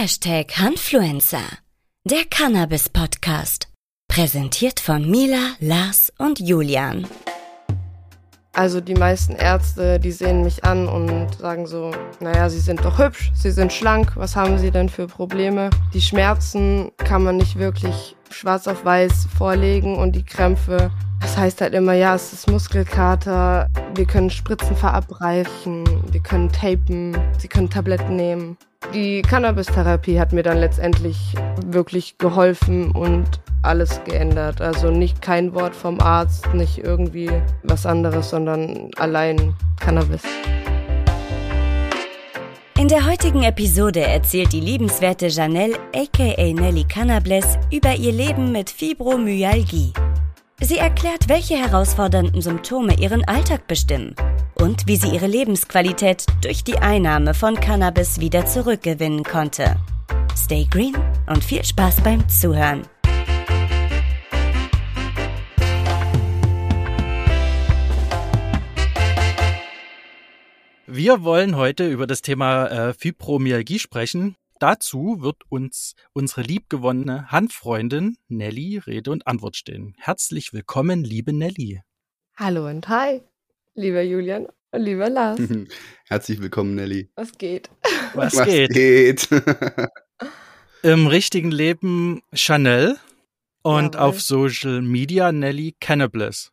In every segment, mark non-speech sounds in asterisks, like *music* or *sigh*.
Hashtag Hanfluencer, der Cannabis-Podcast. Präsentiert von Mila, Lars und Julian. Also die meisten Ärzte, die sehen mich an und sagen so, naja, Sie sind doch hübsch, Sie sind schlank, was haben Sie denn für Probleme? Die Schmerzen kann man nicht wirklich schwarz auf weiß vorlegen und die Krämpfe, das heißt halt immer, ja, es ist Muskelkater, wir können Spritzen verabreichen, wir können tapen, Sie können Tabletten nehmen. Die Cannabis-Therapie hat mir dann letztendlich wirklich geholfen und alles geändert. Also nicht kein Wort vom Arzt, nicht irgendwie was anderes, sondern allein Cannabis. In der heutigen Episode erzählt die liebenswerte Janelle aka Nelly Cannables über ihr Leben mit Fibromyalgie. Sie erklärt, welche herausfordernden Symptome ihren Alltag bestimmen und wie sie ihre Lebensqualität durch die Einnahme von Cannabis wieder zurückgewinnen konnte. Stay green und viel Spaß beim Zuhören. Wir wollen heute über das Thema äh, Fibromyalgie sprechen. Dazu wird uns unsere liebgewonnene Handfreundin Nelly Rede und Antwort stehen. Herzlich willkommen, liebe Nelly. Hallo und hi, lieber Julian und lieber Lars. *laughs* Herzlich willkommen, Nelly. Was geht? Was, Was geht? geht? *laughs* Im richtigen Leben Chanel und Jawohl. auf Social Media Nelly Cannabis.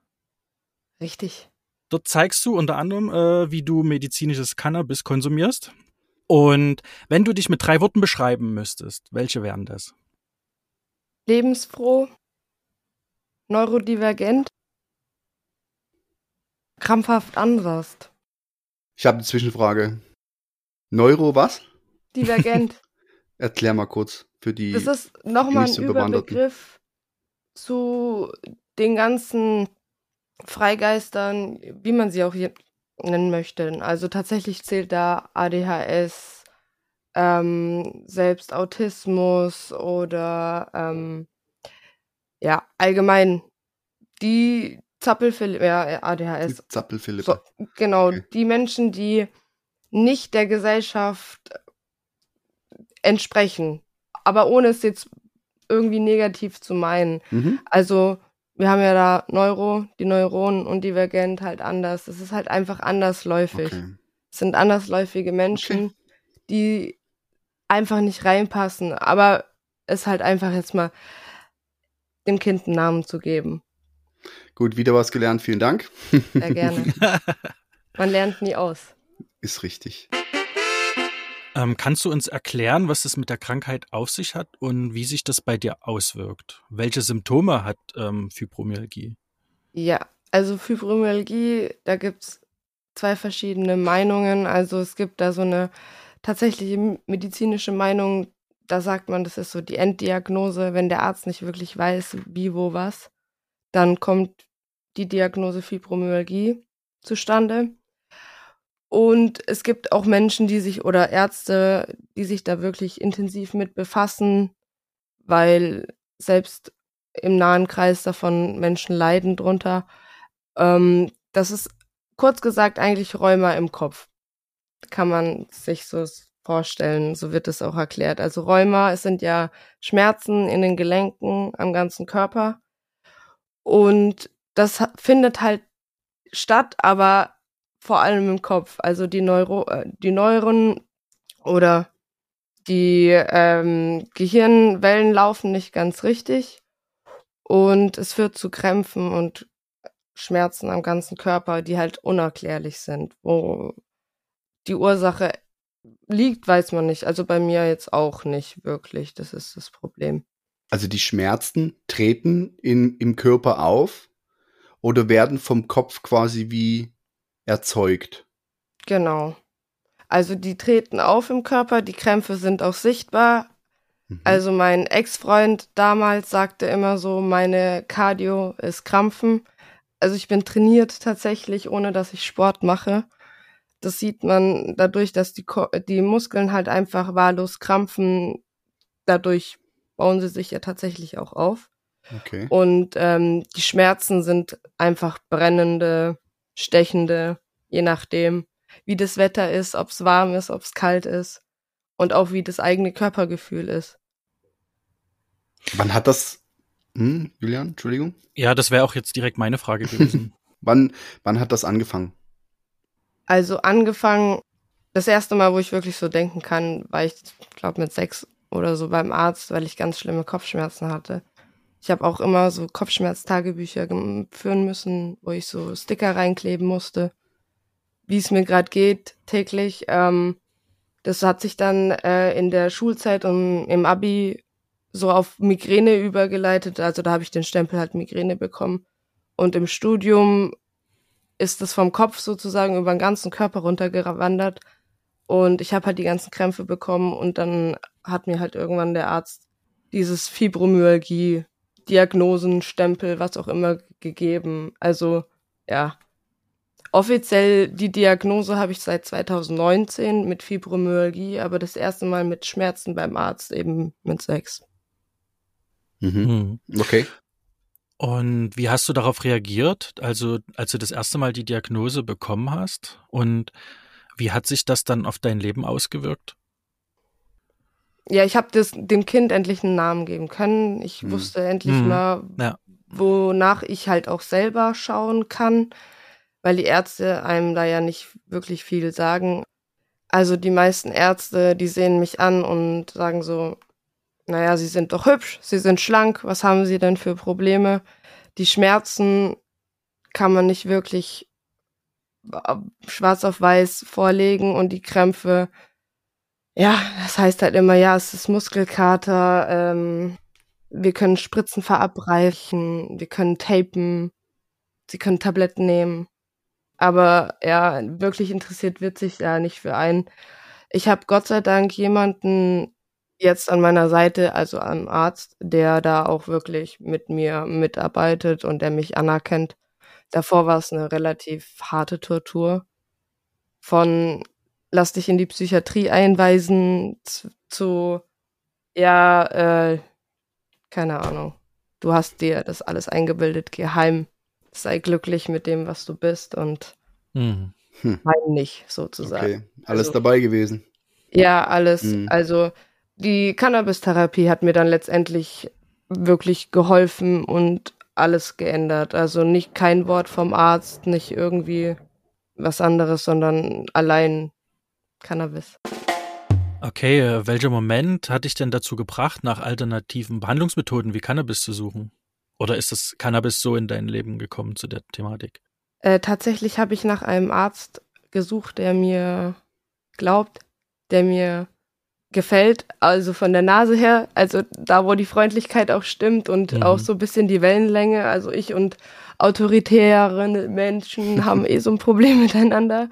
Richtig. Dort zeigst du unter anderem, äh, wie du medizinisches Cannabis konsumierst. Und wenn du dich mit drei Worten beschreiben müsstest, welche wären das? Lebensfroh, neurodivergent, krampfhaft anders. Ich habe eine Zwischenfrage. Neuro was? Divergent. *laughs* Erklär mal kurz für die. Das ist nochmal ein. Überbegriff zu den ganzen Freigeistern, wie man sie auch hier nennen möchte. Also tatsächlich zählt da ADHS, ähm, selbst Autismus oder ähm, ja, allgemein die Zappelphilippe, ja, ADHS, die so, genau, Okay. die Menschen, die nicht der Gesellschaft entsprechen, aber ohne es jetzt irgendwie negativ zu meinen. Mhm. Also wir haben ja da Neuro, die Neuronen und Divergent halt anders. Es ist halt einfach andersläufig. Okay. Es sind andersläufige Menschen, die einfach nicht reinpassen. Aber es halt einfach jetzt mal dem Kind einen Namen zu geben. Gut, wieder was gelernt. Vielen Dank. Sehr gerne. *laughs* Man lernt nie aus. Ist richtig. Ähm, kannst du uns erklären, was es mit der Krankheit auf sich hat und wie sich das bei dir auswirkt? Welche Symptome hat ähm, Fibromyalgie? Ja, also Fibromyalgie, da gibt's zwei verschiedene Meinungen. Also es gibt da so eine tatsächliche medizinische Meinung, da sagt man, das ist so die Enddiagnose, wenn der Arzt nicht wirklich weiß, wie, wo, was, dann kommt die Diagnose Fibromyalgie zustande. Und es gibt auch Menschen, die sich oder Ärzte, die sich da wirklich intensiv mit befassen, weil selbst im nahen Kreis davon Menschen leiden drunter. Ähm, das ist kurz gesagt eigentlich Rheuma im Kopf. Kann man sich so vorstellen, so wird es auch erklärt. Also Rheuma, es sind ja Schmerzen in den Gelenken, am ganzen Körper. Und das findet halt statt, aber vor allem im Kopf. Also die, Neuro äh, die Neuren oder die ähm, Gehirnwellen laufen nicht ganz richtig und es führt zu Krämpfen und Schmerzen am ganzen Körper, die halt unerklärlich sind. Wo die Ursache liegt, weiß man nicht. Also bei mir jetzt auch nicht wirklich. Das ist das Problem. Also die Schmerzen treten in, im Körper auf oder werden vom Kopf quasi wie erzeugt. Genau. Also die treten auf im Körper, die Krämpfe sind auch sichtbar. Mhm. Also mein Ex-Freund damals sagte immer so, meine Cardio ist Krampfen. Also ich bin trainiert tatsächlich, ohne dass ich Sport mache. Das sieht man dadurch, dass die, Ko die Muskeln halt einfach wahllos krampfen. Dadurch bauen sie sich ja tatsächlich auch auf. Okay. Und ähm, die Schmerzen sind einfach brennende, stechende, je nachdem, wie das Wetter ist, ob es warm ist, ob es kalt ist. und auch wie das eigene Körpergefühl ist. Wann hat das, hm, Julian, Entschuldigung? Ja, das wäre auch jetzt direkt meine Frage gewesen. *laughs* wann, wann hat das angefangen? Also angefangen, das erste Mal, wo ich wirklich so denken kann, war ich, glaube mit sechs oder so beim Arzt, weil ich ganz schlimme Kopfschmerzen hatte. Ich habe auch immer so Kopfschmerztagebücher führen müssen, wo ich so Sticker reinkleben musste, wie es mir gerade geht täglich. Ähm, das hat sich dann äh, in der Schulzeit und im Abi so auf Migräne übergeleitet. Also da habe ich den Stempel halt Migräne bekommen. Und im Studium ist es vom Kopf sozusagen über den ganzen Körper runtergewandert. Und ich habe halt die ganzen Krämpfe bekommen und dann hat mir halt irgendwann der Arzt dieses Fibromyalgie, Diagnosen, Stempel, was auch immer gegeben. Also ja, offiziell die Diagnose habe ich seit 2019 mit Fibromyalgie, aber das erste Mal mit Schmerzen beim Arzt eben mit sechs. Mhm. mhm. Okay. Und wie hast du darauf reagiert, also als du das erste Mal die Diagnose bekommen hast? Und wie hat sich das dann auf dein Leben ausgewirkt? Ja, ich habe dem Kind endlich einen Namen geben können. Ich hm. wusste endlich hm. mal, ja. wonach ich halt auch selber schauen kann, weil die Ärzte einem da ja nicht wirklich viel sagen. Also die meisten Ärzte, die sehen mich an und sagen so, naja, sie sind doch hübsch, sie sind schlank, was haben sie denn für Probleme? Die Schmerzen kann man nicht wirklich äh, schwarz auf weiß vorlegen und die Krämpfe, ja, das heißt halt immer, ja, es ist Muskelkater, ähm, wir können Spritzen verabreichen, wir können tapen, sie können Tabletten nehmen. Aber ja, wirklich interessiert wird sich da nicht für einen. Ich habe Gott sei Dank jemanden jetzt an meiner Seite, also am Arzt, der da auch wirklich mit mir mitarbeitet und der mich anerkennt. Davor war es eine relativ harte Tortur. Von lass dich in die Psychiatrie einweisen zu, ja, äh, keine Ahnung. Du hast dir das alles eingebildet, geheim. Sei glücklich mit dem, was du bist und mhm. hm. nicht, sozusagen. Okay, alles also, dabei gewesen. Ja, alles. Mhm. Also die Cannabis-Therapie hat mir dann letztendlich wirklich geholfen und alles geändert. Also nicht kein Wort vom Arzt, nicht irgendwie was anderes, sondern allein Cannabis. Okay, äh, welcher Moment hat dich denn dazu gebracht, nach alternativen Behandlungsmethoden wie Cannabis zu suchen? Oder ist das Cannabis so in dein Leben gekommen zu der Thematik? Äh, tatsächlich habe ich nach einem Arzt gesucht, der mir glaubt, der mir gefällt, also von der Nase her, also da, wo die Freundlichkeit auch stimmt und mhm. auch so ein bisschen die Wellenlänge. Also ich und autoritäre Menschen *laughs* haben eh so ein Problem miteinander.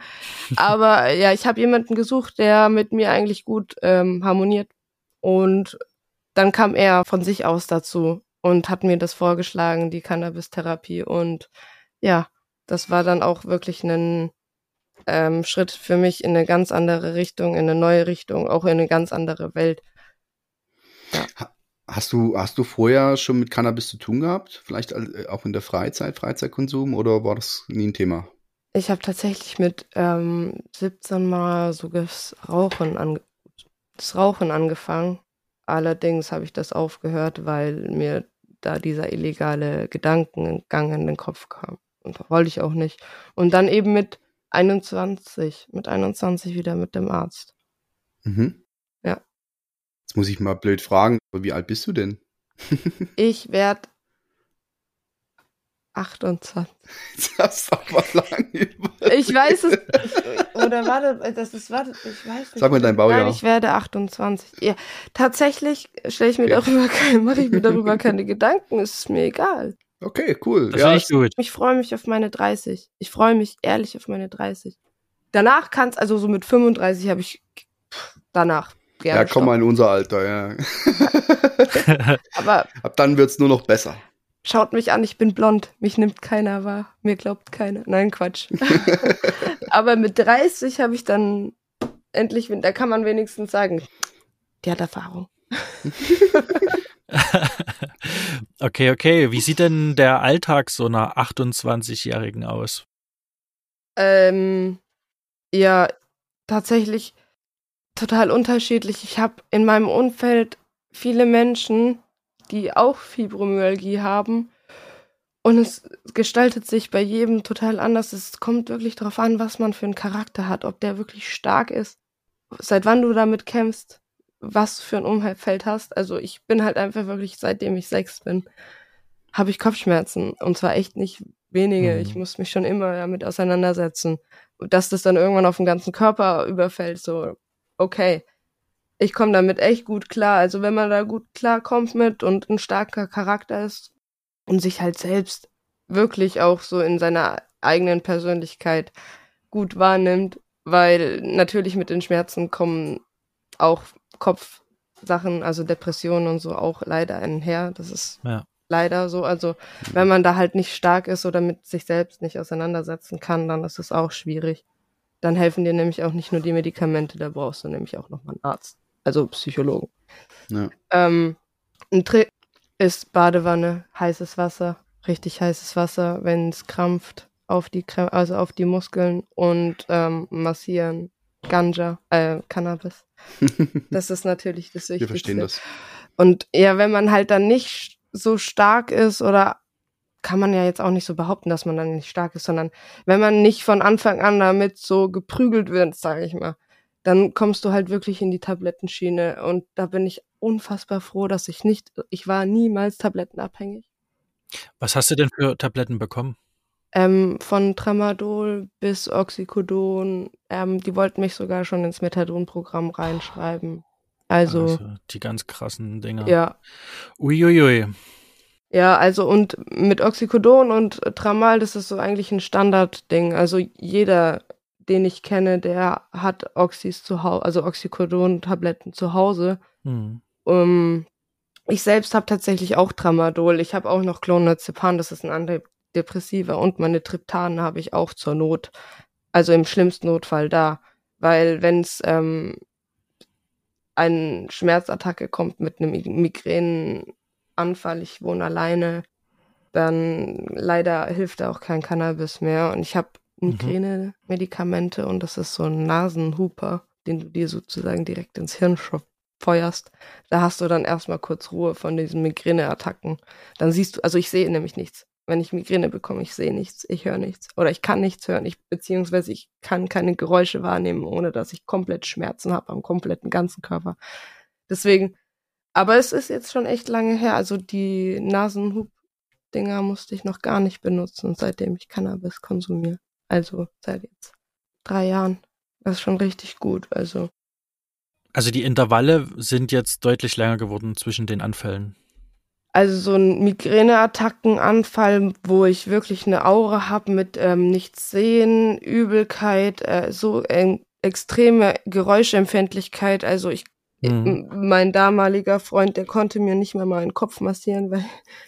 Aber ja, ich habe jemanden gesucht, der mit mir eigentlich gut ähm, harmoniert. Und dann kam er von sich aus dazu und hat mir das vorgeschlagen, die Cannabis-Therapie. Und ja, das war dann auch wirklich ein ähm, Schritt für mich in eine ganz andere Richtung, in eine neue Richtung, auch in eine ganz andere Welt. Ja. Hast du, hast du vorher schon mit Cannabis zu tun gehabt? Vielleicht äh, auch in der Freizeit, Freizeitkonsum oder war das nie ein Thema? Ich habe tatsächlich mit ähm, 17 Mal so das Rauchen, ange das Rauchen angefangen. Allerdings habe ich das aufgehört, weil mir da dieser illegale Gedankengang in den Kopf kam. Und das wollte ich auch nicht. Und dann eben mit 21, mit 21 wieder mit dem Arzt. Mhm. Ja. Jetzt muss ich mal blöd fragen, wie alt bist du denn? *laughs* ich werde 28. Das ist aber lang Ich weiß es. Oder warte, das ist, warte, ich weiß nicht. Sag mal dein Baujahr. Nein, ich werde 28. Ja, tatsächlich stelle ich mir okay. darüber *laughs* keine, mache ich mir darüber *laughs* keine Gedanken, es ist mir egal. Okay, cool. Das ja, ich gut. Ich freue mich auf meine 30. Ich freue mich ehrlich auf meine 30. Danach kann's, also so mit 35 habe ich danach gerne. Ja, komm mal in unser Alter, ja. *laughs* Aber *laughs* ab dann wird's nur noch besser. Schaut mich an, ich bin blond. Mich nimmt keiner wahr. Mir glaubt keiner. Nein, Quatsch. *laughs* Aber mit 30 habe ich dann endlich, da kann man wenigstens sagen, die hat Erfahrung. *laughs* okay, okay. Wie sieht denn der Alltag so einer 28-Jährigen aus? Ähm, ja, tatsächlich total unterschiedlich. Ich habe in meinem Umfeld viele Menschen, die auch Fibromyalgie haben. Und es gestaltet sich bei jedem total anders. Es kommt wirklich darauf an, was man für einen Charakter hat, ob der wirklich stark ist, seit wann du damit kämpfst, was für ein Umfeld hast. Also ich bin halt einfach wirklich, seitdem ich sechs bin, habe ich Kopfschmerzen. Und zwar echt nicht wenige. Mhm. Ich muss mich schon immer damit auseinandersetzen. Dass das dann irgendwann auf den ganzen Körper überfällt, so, okay. Ich komme damit echt gut klar. Also wenn man da gut klarkommt mit und ein starker Charakter ist und sich halt selbst wirklich auch so in seiner eigenen Persönlichkeit gut wahrnimmt, weil natürlich mit den Schmerzen kommen auch Kopfsachen, also Depressionen und so auch leider einher. Das ist ja leider so. Also wenn man da halt nicht stark ist oder mit sich selbst nicht auseinandersetzen kann, dann ist es auch schwierig. Dann helfen dir nämlich auch nicht nur die Medikamente, da brauchst du nämlich auch nochmal einen Arzt, also Psychologen. Ja. Ähm, ein Trick ist Badewanne, heißes Wasser, richtig heißes Wasser, wenn es krampft, auf die also auf die Muskeln und ähm, massieren. Ganja, äh, Cannabis. *laughs* das ist natürlich das Wichtigste. Wir verstehen das. Und ja, wenn man halt dann nicht so stark ist oder kann man ja jetzt auch nicht so behaupten, dass man dann nicht stark ist, sondern wenn man nicht von Anfang an damit so geprügelt wird, sage ich mal, dann kommst du halt wirklich in die Tablettenschiene und da bin ich unfassbar froh, dass ich nicht, ich war niemals tablettenabhängig. Was hast du denn für Tabletten bekommen? Ähm, von Tramadol bis Oxycodon. Ähm, die wollten mich sogar schon ins Methadon-Programm reinschreiben. Also, also, die ganz krassen Dinger. Ja. Uiuiui. Ja, also und mit Oxycodon und Tramal, das ist so eigentlich ein Standardding. Also jeder, den ich kenne, der hat Oxys zu Hause, also Oxycodon-Tabletten zu Hause. Hm. Um, ich selbst habe tatsächlich auch Tramadol. Ich habe auch noch Clonazepam, das ist ein Antidepressiva und meine Triptanen habe ich auch zur Not. Also im schlimmsten Notfall da. Weil wenn es ähm, eine Schmerzattacke kommt mit einem Migränenanfall, ich wohne alleine, dann leider hilft da auch kein Cannabis mehr. Und ich habe mhm. Migräne-Medikamente und das ist so ein Nasenhuper, den du dir sozusagen direkt ins Hirn feuerst. Da hast du dann erstmal kurz Ruhe von diesen Migräneattacken. Dann siehst du, also ich sehe nämlich nichts wenn ich Migräne bekomme, ich sehe nichts, ich höre nichts oder ich kann nichts hören, ich, beziehungsweise ich kann keine Geräusche wahrnehmen, ohne dass ich komplett Schmerzen habe am kompletten ganzen Körper. Deswegen, aber es ist jetzt schon echt lange her, also die Nasenhub-Dinger musste ich noch gar nicht benutzen, seitdem ich Cannabis konsumiere. Also seit jetzt drei Jahren. Das ist schon richtig gut, also. Also die Intervalle sind jetzt deutlich länger geworden zwischen den Anfällen. Also so ein Migräneattackenanfall, wo ich wirklich eine Aura habe mit ähm, nichts sehen, Übelkeit, äh, so äh, extreme Geräuschempfindlichkeit. Also ich, mhm. mein damaliger Freund, der konnte mir nicht mehr mal einen Kopf massieren, *laughs* weil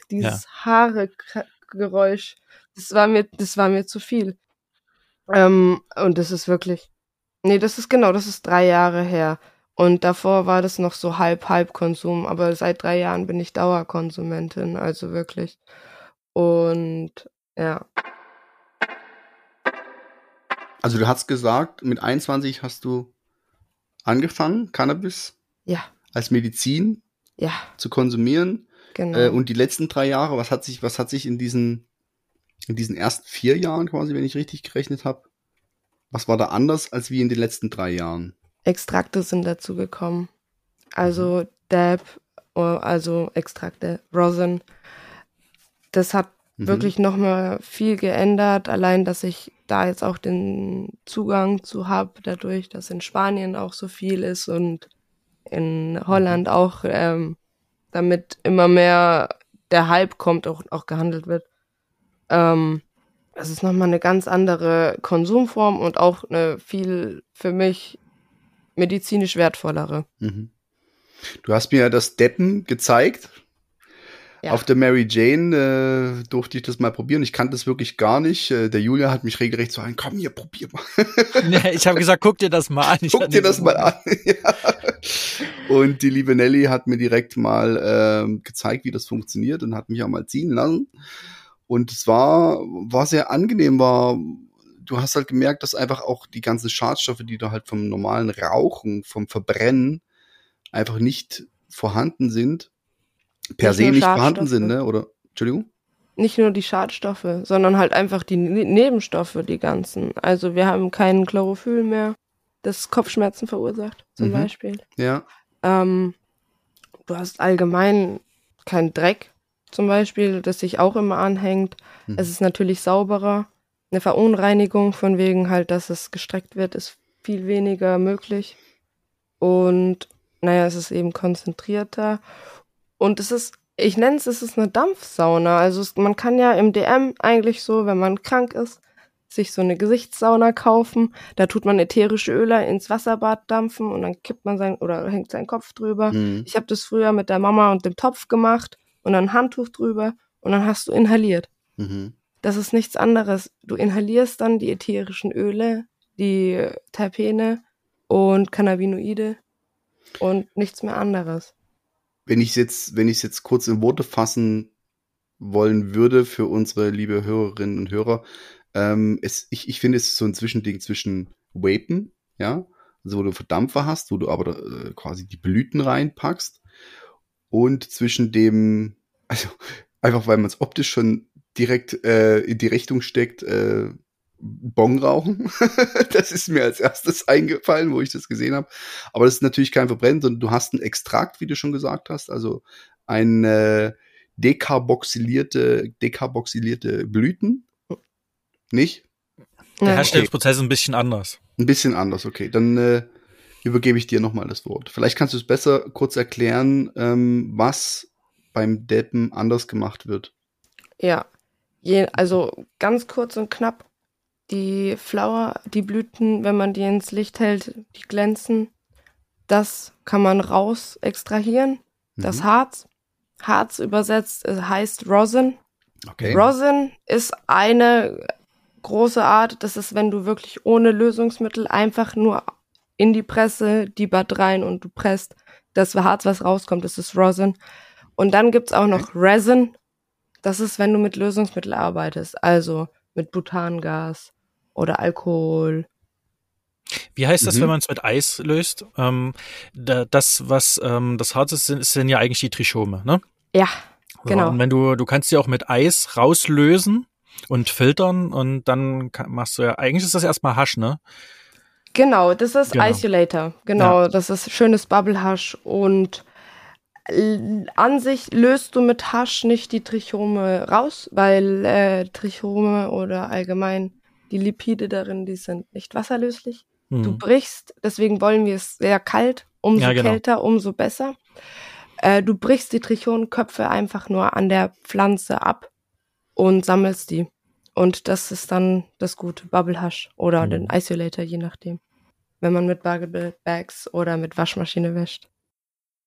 dieses ja. Haare-Geräusch, das war mir, das war mir zu viel. Ähm, und das ist wirklich, nee, das ist genau, das ist drei Jahre her. Und davor war das noch so halb-halb-Konsum, aber seit drei Jahren bin ich Dauerkonsumentin, also wirklich. Und ja. Also du hast gesagt, mit 21 hast du angefangen, Cannabis ja. als Medizin ja. zu konsumieren. Genau. Äh, und die letzten drei Jahre, was hat sich, was hat sich in diesen, in diesen ersten vier Jahren quasi, wenn ich richtig gerechnet habe, was war da anders als wie in den letzten drei Jahren? Extrakte sind dazu gekommen. Also mhm. Dab, oh, also Extrakte, Rosin. Das hat mhm. wirklich nochmal viel geändert. Allein, dass ich da jetzt auch den Zugang zu habe, dadurch, dass in Spanien auch so viel ist und in Holland auch, ähm, damit immer mehr der Hype kommt, auch, auch gehandelt wird. Ähm, das ist nochmal eine ganz andere Konsumform und auch eine viel für mich medizinisch wertvollere. Mhm. Du hast mir ja das Deppen gezeigt. Ja. Auf der Mary Jane äh, durfte ich das mal probieren. Ich kannte das wirklich gar nicht. Äh, der Julia hat mich regelrecht so ein, komm hier, probier mal. *laughs* nee, ich habe gesagt, guck dir das mal an. Ich guck dir das mal an. *laughs* ja. Und die liebe Nelly hat mir direkt mal äh, gezeigt, wie das funktioniert und hat mich auch mal ziehen lassen. Und es war, war sehr angenehm, war du hast halt gemerkt, dass einfach auch die ganzen Schadstoffe, die du halt vom normalen Rauchen, vom Verbrennen einfach nicht vorhanden sind, per nicht se nicht vorhanden sind, ne? Oder, Entschuldigung? Nicht nur die Schadstoffe, sondern halt einfach die ne Nebenstoffe, die ganzen. Also wir haben keinen Chlorophyll mehr, das Kopfschmerzen verursacht, zum mhm. Beispiel. Ja. Ähm, du hast allgemein keinen Dreck, zum Beispiel, das sich auch immer anhängt. Mhm. Es ist natürlich sauberer. Eine Verunreinigung von wegen halt, dass es gestreckt wird, ist viel weniger möglich. Und naja, es ist eben konzentrierter. Und es ist, ich nenne es, es ist eine Dampfsauna. Also es, man kann ja im DM eigentlich so, wenn man krank ist, sich so eine Gesichtssauna kaufen. Da tut man ätherische Öle ins Wasserbad dampfen und dann kippt man sein oder hängt seinen Kopf drüber. Mhm. Ich habe das früher mit der Mama und dem Topf gemacht und dann ein Handtuch drüber und dann hast du inhaliert. Mhm. Das ist nichts anderes. Du inhalierst dann die ätherischen Öle, die Terpene und Cannabinoide und nichts mehr anderes. Wenn ich jetzt, wenn ich jetzt kurz in Worte fassen wollen würde für unsere liebe Hörerinnen und Hörer, ähm, es, ich, ich finde, es ist so ein Zwischending zwischen Vapen, ja, also wo du Verdampfer hast, wo du aber äh, quasi die Blüten reinpackst und zwischen dem, *laughs* also einfach weil man es optisch schon direkt äh, in die Richtung steckt, äh, Bong rauchen. *laughs* das ist mir als erstes eingefallen, wo ich das gesehen habe. Aber das ist natürlich kein Verbrennen, sondern du hast einen Extrakt, wie du schon gesagt hast, also ein äh, dekarboxylierte, dekarboxylierte Blüten. Nicht? Der Herstellungsprozess ist ein bisschen anders. Ein bisschen anders, okay. Dann äh, übergebe ich dir nochmal das Wort. Vielleicht kannst du es besser kurz erklären, ähm, was beim Deppen anders gemacht wird. Ja, Je, also ganz kurz und knapp. Die Flower, die Blüten, wenn man die ins Licht hält, die glänzen. Das kann man raus extrahieren. Das mhm. Harz. Harz übersetzt äh, heißt Rosin. Okay. Rosin ist eine große Art. Das ist, wenn du wirklich ohne Lösungsmittel einfach nur in die Presse, die Bad rein und du presst das Harz, was rauskommt, das ist Rosin. Und dann gibt's auch noch Resin. Das ist, wenn du mit Lösungsmittel arbeitest, also mit Butangas oder Alkohol. Wie heißt das, mhm. wenn man es mit Eis löst? Ähm, da, das, was ähm, das Harz ist, sind, sind ja eigentlich die Trichome, ne? Ja, genau. und wenn du, du kannst sie auch mit Eis rauslösen und filtern und dann machst du ja, eigentlich ist das erstmal Hasch, ne? Genau, das ist genau. Isolator. Genau, ja. das ist schönes Bubble Hasch und an sich löst du mit Hasch nicht die Trichome raus, weil äh, Trichome oder allgemein die Lipide darin, die sind nicht wasserlöslich. Mhm. Du brichst, deswegen wollen wir es sehr kalt, umso ja, genau. kälter, umso besser. Äh, du brichst die Trichonenköpfe einfach nur an der Pflanze ab und sammelst die. Und das ist dann das gute Bubble Hush oder mhm. den Isolator, je nachdem. Wenn man mit Bugable Bags oder mit Waschmaschine wäscht.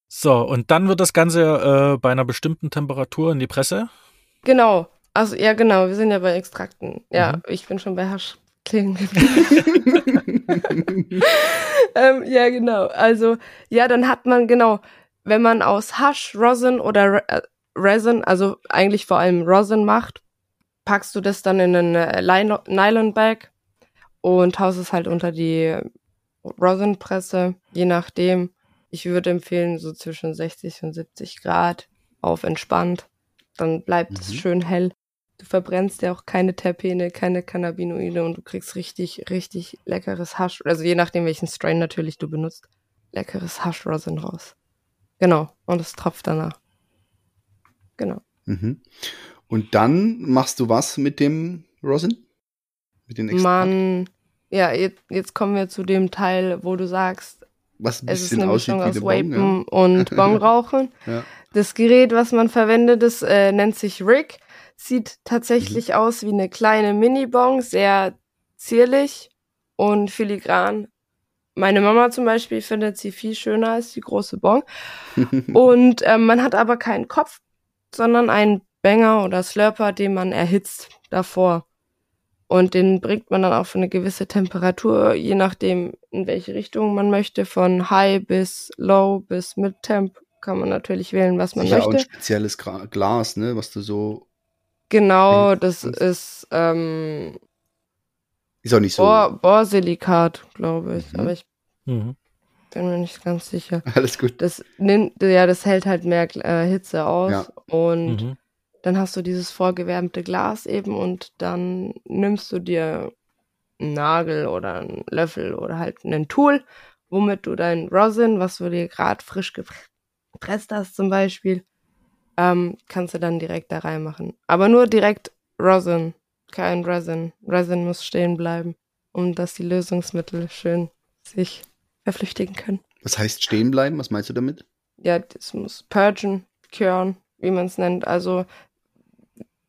So, und dann wird das Ganze äh, bei einer bestimmten Temperatur in die Presse? Genau. Also, ja, genau. Wir sind ja bei Extrakten. Ja, mhm. ich bin schon bei Hasch *laughs* ähm, ja, genau. Also, ja, dann hat man, genau, wenn man aus Hasch, Rosin oder Re äh, Resin, also eigentlich vor allem Rosin macht, packst du das dann in eine Nylon-Bag und haust es halt unter die Rosin-Presse, je nachdem. Ich würde empfehlen, so zwischen 60 und 70 Grad auf entspannt. Dann bleibt mhm. es schön hell. Du verbrennst ja auch keine Terpene, keine Cannabinoide und du kriegst richtig, richtig leckeres Hasch, also je nachdem welchen Strain natürlich du benutzt, leckeres Haschrosin raus. Genau. Und es tropft danach. Genau. Mhm. Und dann machst du was mit dem Rosin? Mit den Extrakt? Man, ja, jetzt, jetzt kommen wir zu dem Teil, wo du sagst, was ein es bisschen ist eine Mischung aus Vapen ja. und *laughs* Bongrauchen. ja. Das Gerät, was man verwendet, das äh, nennt sich Rig. Sieht tatsächlich mhm. aus wie eine kleine Mini-Bong, sehr zierlich und filigran. Meine Mama zum Beispiel findet sie viel schöner als die große Bong. *laughs* und ähm, man hat aber keinen Kopf, sondern einen Banger oder Slurper, den man erhitzt davor. Und den bringt man dann auf eine gewisse Temperatur, je nachdem, in welche Richtung man möchte, von High bis Low bis Mid-Temp kann man natürlich wählen, was man Sicher möchte. Ja, auch ein spezielles Glas, ne, was du so. Genau, das ist, ähm, Ist auch nicht so. Bohr, Bohrsilikat, glaube ich. Mhm. Aber ich Mhm. bin mir nicht ganz sicher. *laughs* Alles gut. Das nimmt, ja, das hält halt mehr äh, Hitze aus. Ja. Und Mhm. Dann hast du dieses vorgewärmte Glas eben und dann nimmst du dir einen Nagel oder einen Löffel oder halt einen Tool, womit du dein Rosin, was du dir gerade frisch gepresst hast zum Beispiel, ähm, kannst du dann direkt da reinmachen. Aber nur direkt Rosin, kein Resin. Resin muss stehen bleiben, um dass die Lösungsmittel schön sich verflüchtigen können. Was heißt stehen bleiben? Was meinst du damit? ja, das muss purgen, curen, wie man es nennt. Also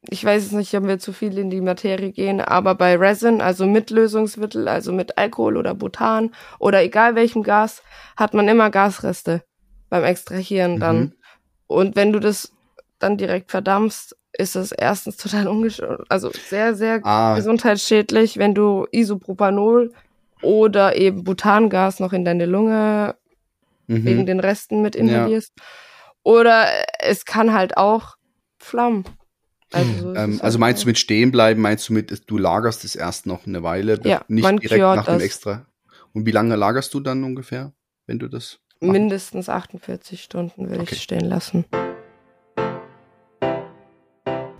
ich weiß es nicht, ob wir zu viel in die Materie gehen, aber bei Resin, also mit Lösungsmittel, also mit Alkohol oder Butan oder egal welchem Gas, hat man immer Gasreste beim Extrahieren dann. Mhm. Und wenn du das dann direkt verdampfst, ist das erstens total ungesch also sehr, sehr Ah, gesundheitsschädlich, wenn du Isopropanol oder eben Butangas noch in deine Lunge wegen mhm. den Resten mit inhalierst. Oder es kann halt auch Flammen. Also, ähm, also halt meinst du mit stehen bleiben, meinst du mit, du lagerst es erst noch eine Weile, Ja, nicht man direkt cured nach dem das. Extra. Und wie lange lagerst du dann ungefähr, wenn du das machen? mindestens 48 Stunden will Okay. ich stehen lassen.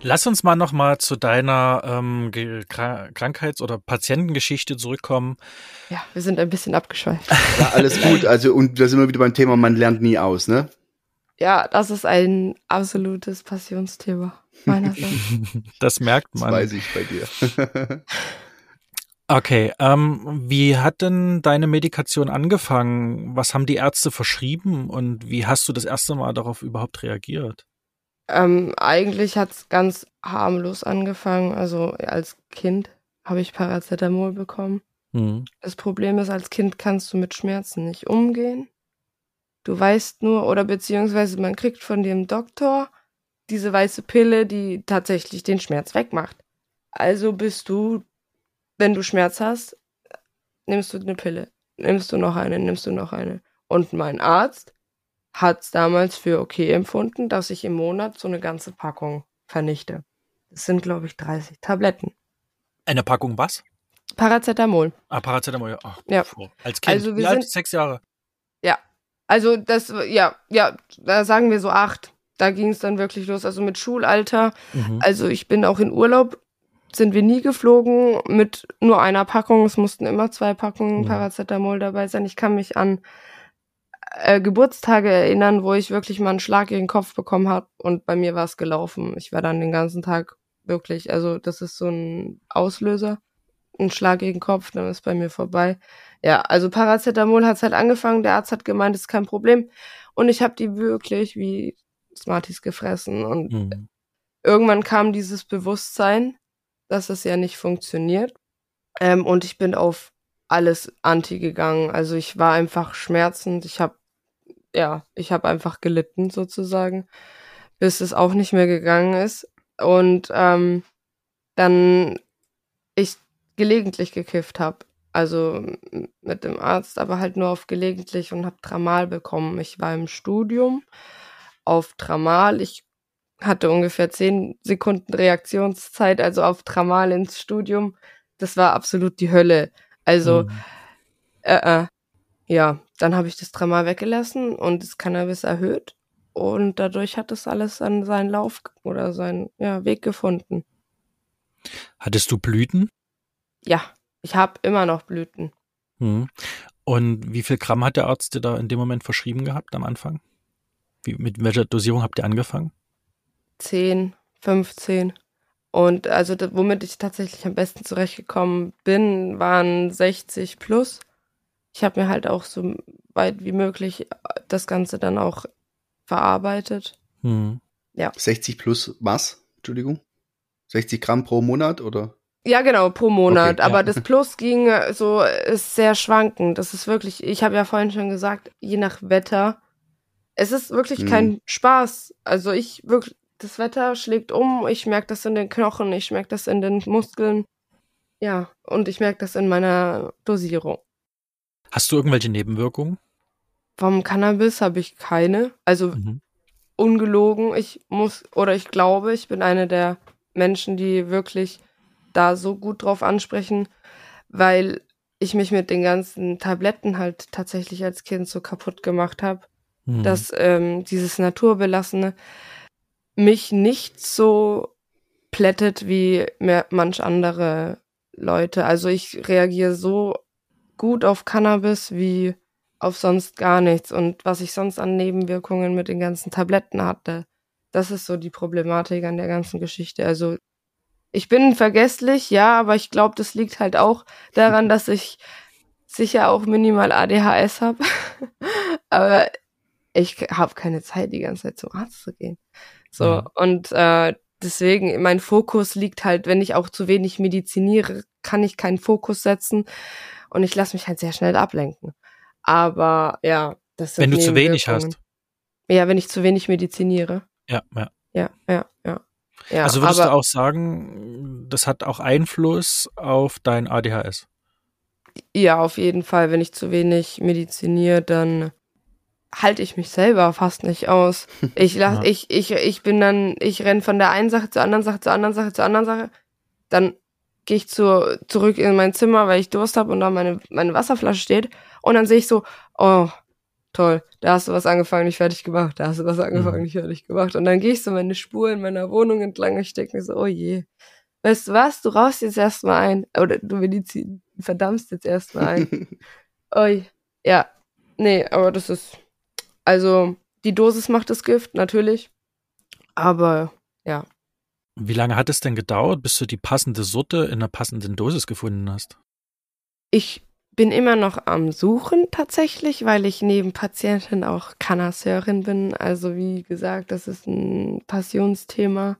Lass uns mal noch mal zu deiner ähm, Krankheits- oder Patientengeschichte zurückkommen. Ja, wir sind ein bisschen abgeschweift. Ja, alles gut. Also, und da sind wir wieder beim Thema, man lernt nie aus, ne? Ja, das ist ein absolutes Passionsthema meinerseits. *laughs* Das merkt Das man. weiß ich bei dir. *laughs* Okay, ähm, wie hat denn deine Medikation angefangen? Was haben die Ärzte verschrieben und wie hast du das erste Mal darauf überhaupt reagiert? ähm, eigentlich hat's ganz harmlos angefangen. Also als Kind habe ich Paracetamol bekommen. Hm. Das Problem ist, als Kind kannst du mit Schmerzen nicht umgehen. Du weißt nur, oder beziehungsweise man kriegt von dem Doktor diese weiße Pille, die tatsächlich den Schmerz wegmacht. Also bist du, wenn du Schmerz hast, nimmst du eine Pille. Nimmst du noch eine, nimmst du noch eine. Und mein Arzt hat es damals für okay empfunden, dass ich im Monat so eine ganze Packung vernichte. Das sind, glaube ich, 30 Tabletten. Eine Packung was? Paracetamol. Ah, Paracetamol. ja. Ach, Ja. Als Kind. Also wir Wie alt? sind- Sechs Jahre. Also das, ja, ja, da sagen wir so acht. Da ging es dann wirklich los. Also mit Schulalter. Mhm. Also ich bin auch in Urlaub, sind wir nie geflogen mit nur einer Packung. Es mussten immer zwei Packungen Mhm. Paracetamol dabei sein. Ich kann mich an äh, Geburtstage erinnern, wo ich wirklich mal einen Schlag gegen den Kopf bekommen habe und bei mir war es gelaufen. Ich war dann den ganzen Tag wirklich, also das ist so ein Auslöser. Ein Schlag gegen den Kopf, dann ist bei mir vorbei. Ja, also Paracetamol hat's halt angefangen, der Arzt hat gemeint, ist kein Problem. Und ich habe die wirklich wie Smarties gefressen. Und Mhm. irgendwann kam dieses Bewusstsein, dass es ja nicht funktioniert. Ähm, und ich bin auf alles anti gegangen. Also ich war einfach schmerzend. Ich habe ja, ich habe einfach gelitten sozusagen, bis es auch nicht mehr gegangen ist. Und ähm, dann ich gelegentlich gekifft habe. Also mit dem Arzt, aber halt nur auf gelegentlich und habe Tramal bekommen. Ich war im Studium auf Tramal. Ich hatte ungefähr zehn Sekunden Reaktionszeit, also auf Tramal ins Studium. Das war absolut die Hölle. Also, Mhm. äh, äh, ja, dann habe ich das Tramal weggelassen und das Cannabis erhöht. Und dadurch hat das alles an seinen Lauf oder seinen ja, Weg gefunden. Hattest du Blüten? Ja, ich habe immer noch Blüten. Mhm. Und wie viel Gramm hat der Arzt dir da in dem Moment verschrieben gehabt am Anfang? Wie, mit welcher Dosierung habt ihr angefangen? 10, 15. Und also womit ich tatsächlich am besten zurechtgekommen bin, waren 60 plus. Ich habe mir halt auch so weit wie möglich das Ganze dann auch verarbeitet. Mhm. 60 plus was? Entschuldigung? 60 Gramm pro Monat oder? Ja, genau, pro Monat. Okay, Aber ja. das *laughs* Plus ging äh, so, ist sehr schwankend. Das ist wirklich, ich habe ja vorhin schon gesagt, je nach Wetter. Es ist wirklich Mhm. kein Spaß. Also ich wirklich, das Wetter schlägt um, ich merke das in den Knochen, ich merke das in den Muskeln. Ja, und ich merke das in meiner Dosierung. Hast du irgendwelche Nebenwirkungen? Vom Cannabis habe ich keine. Also Mhm. ungelogen. Ich muss oder ich glaube, ich bin eine der Menschen, die wirklich da so gut drauf ansprechen. weil ich mich mit den ganzen Tabletten halt tatsächlich als Kind so kaputt gemacht habe, mhm. dass ähm, dieses Naturbelassene mich nicht so plättet wie mehr, manch andere Leute. Also ich reagiere so gut auf Cannabis wie auf sonst gar nichts. Und was ich sonst an Nebenwirkungen mit den ganzen Tabletten hatte, das ist so die Problematik an der ganzen Geschichte. Also ich bin vergesslich, ja, aber ich glaube, das liegt halt auch daran, dass ich sicher auch minimal ADHS habe. *laughs* aber ich habe keine Zeit, die ganze Zeit zum Arzt zu gehen. So, ja. und äh, deswegen, mein Fokus liegt halt, wenn ich auch zu wenig mediziniere, kann ich keinen Fokus setzen und ich lasse mich halt sehr schnell ablenken. Aber ja, das sind Wenn du zu wenig hast. Ja, wenn ich zu wenig mediziniere. Ja, ja. Ja, ja, ja. Ja also würdest du auch sagen, das hat auch Einfluss auf dein ADHS? Ja, auf jeden Fall. Wenn ich zu wenig mediziniere, dann halte ich mich selber fast nicht aus. *laughs* Ich lass, ja. ich, ich, ich bin dann, ich renn von der einen Sache zur anderen Sache, zur anderen Sache, zur anderen Sache. Dann gehe ich zu, zurück in mein Zimmer, weil ich Durst habe und da meine, meine Wasserflasche steht. Und dann sehe ich so, oh, toll, da hast du was angefangen, nicht fertig gemacht, da hast du was angefangen, mhm. nicht fertig gemacht. Und dann gehe ich so meine Spur in meiner Wohnung entlang und ich denke mir so, oh je. Weißt du was, du rauchst jetzt erstmal ein. Oder du Medizin, verdammst jetzt erstmal ein. *laughs* Oi. Ja. Nee, aber das ist. Also, die Dosis macht das Gift, natürlich. Aber ja. Wie lange hat es denn gedauert, bis du die passende Sorte in einer passenden Dosis gefunden hast? Ich bin immer noch am Suchen tatsächlich, weil ich neben Patientin auch Kannasseurin bin. Also wie gesagt, das ist ein Passionsthema,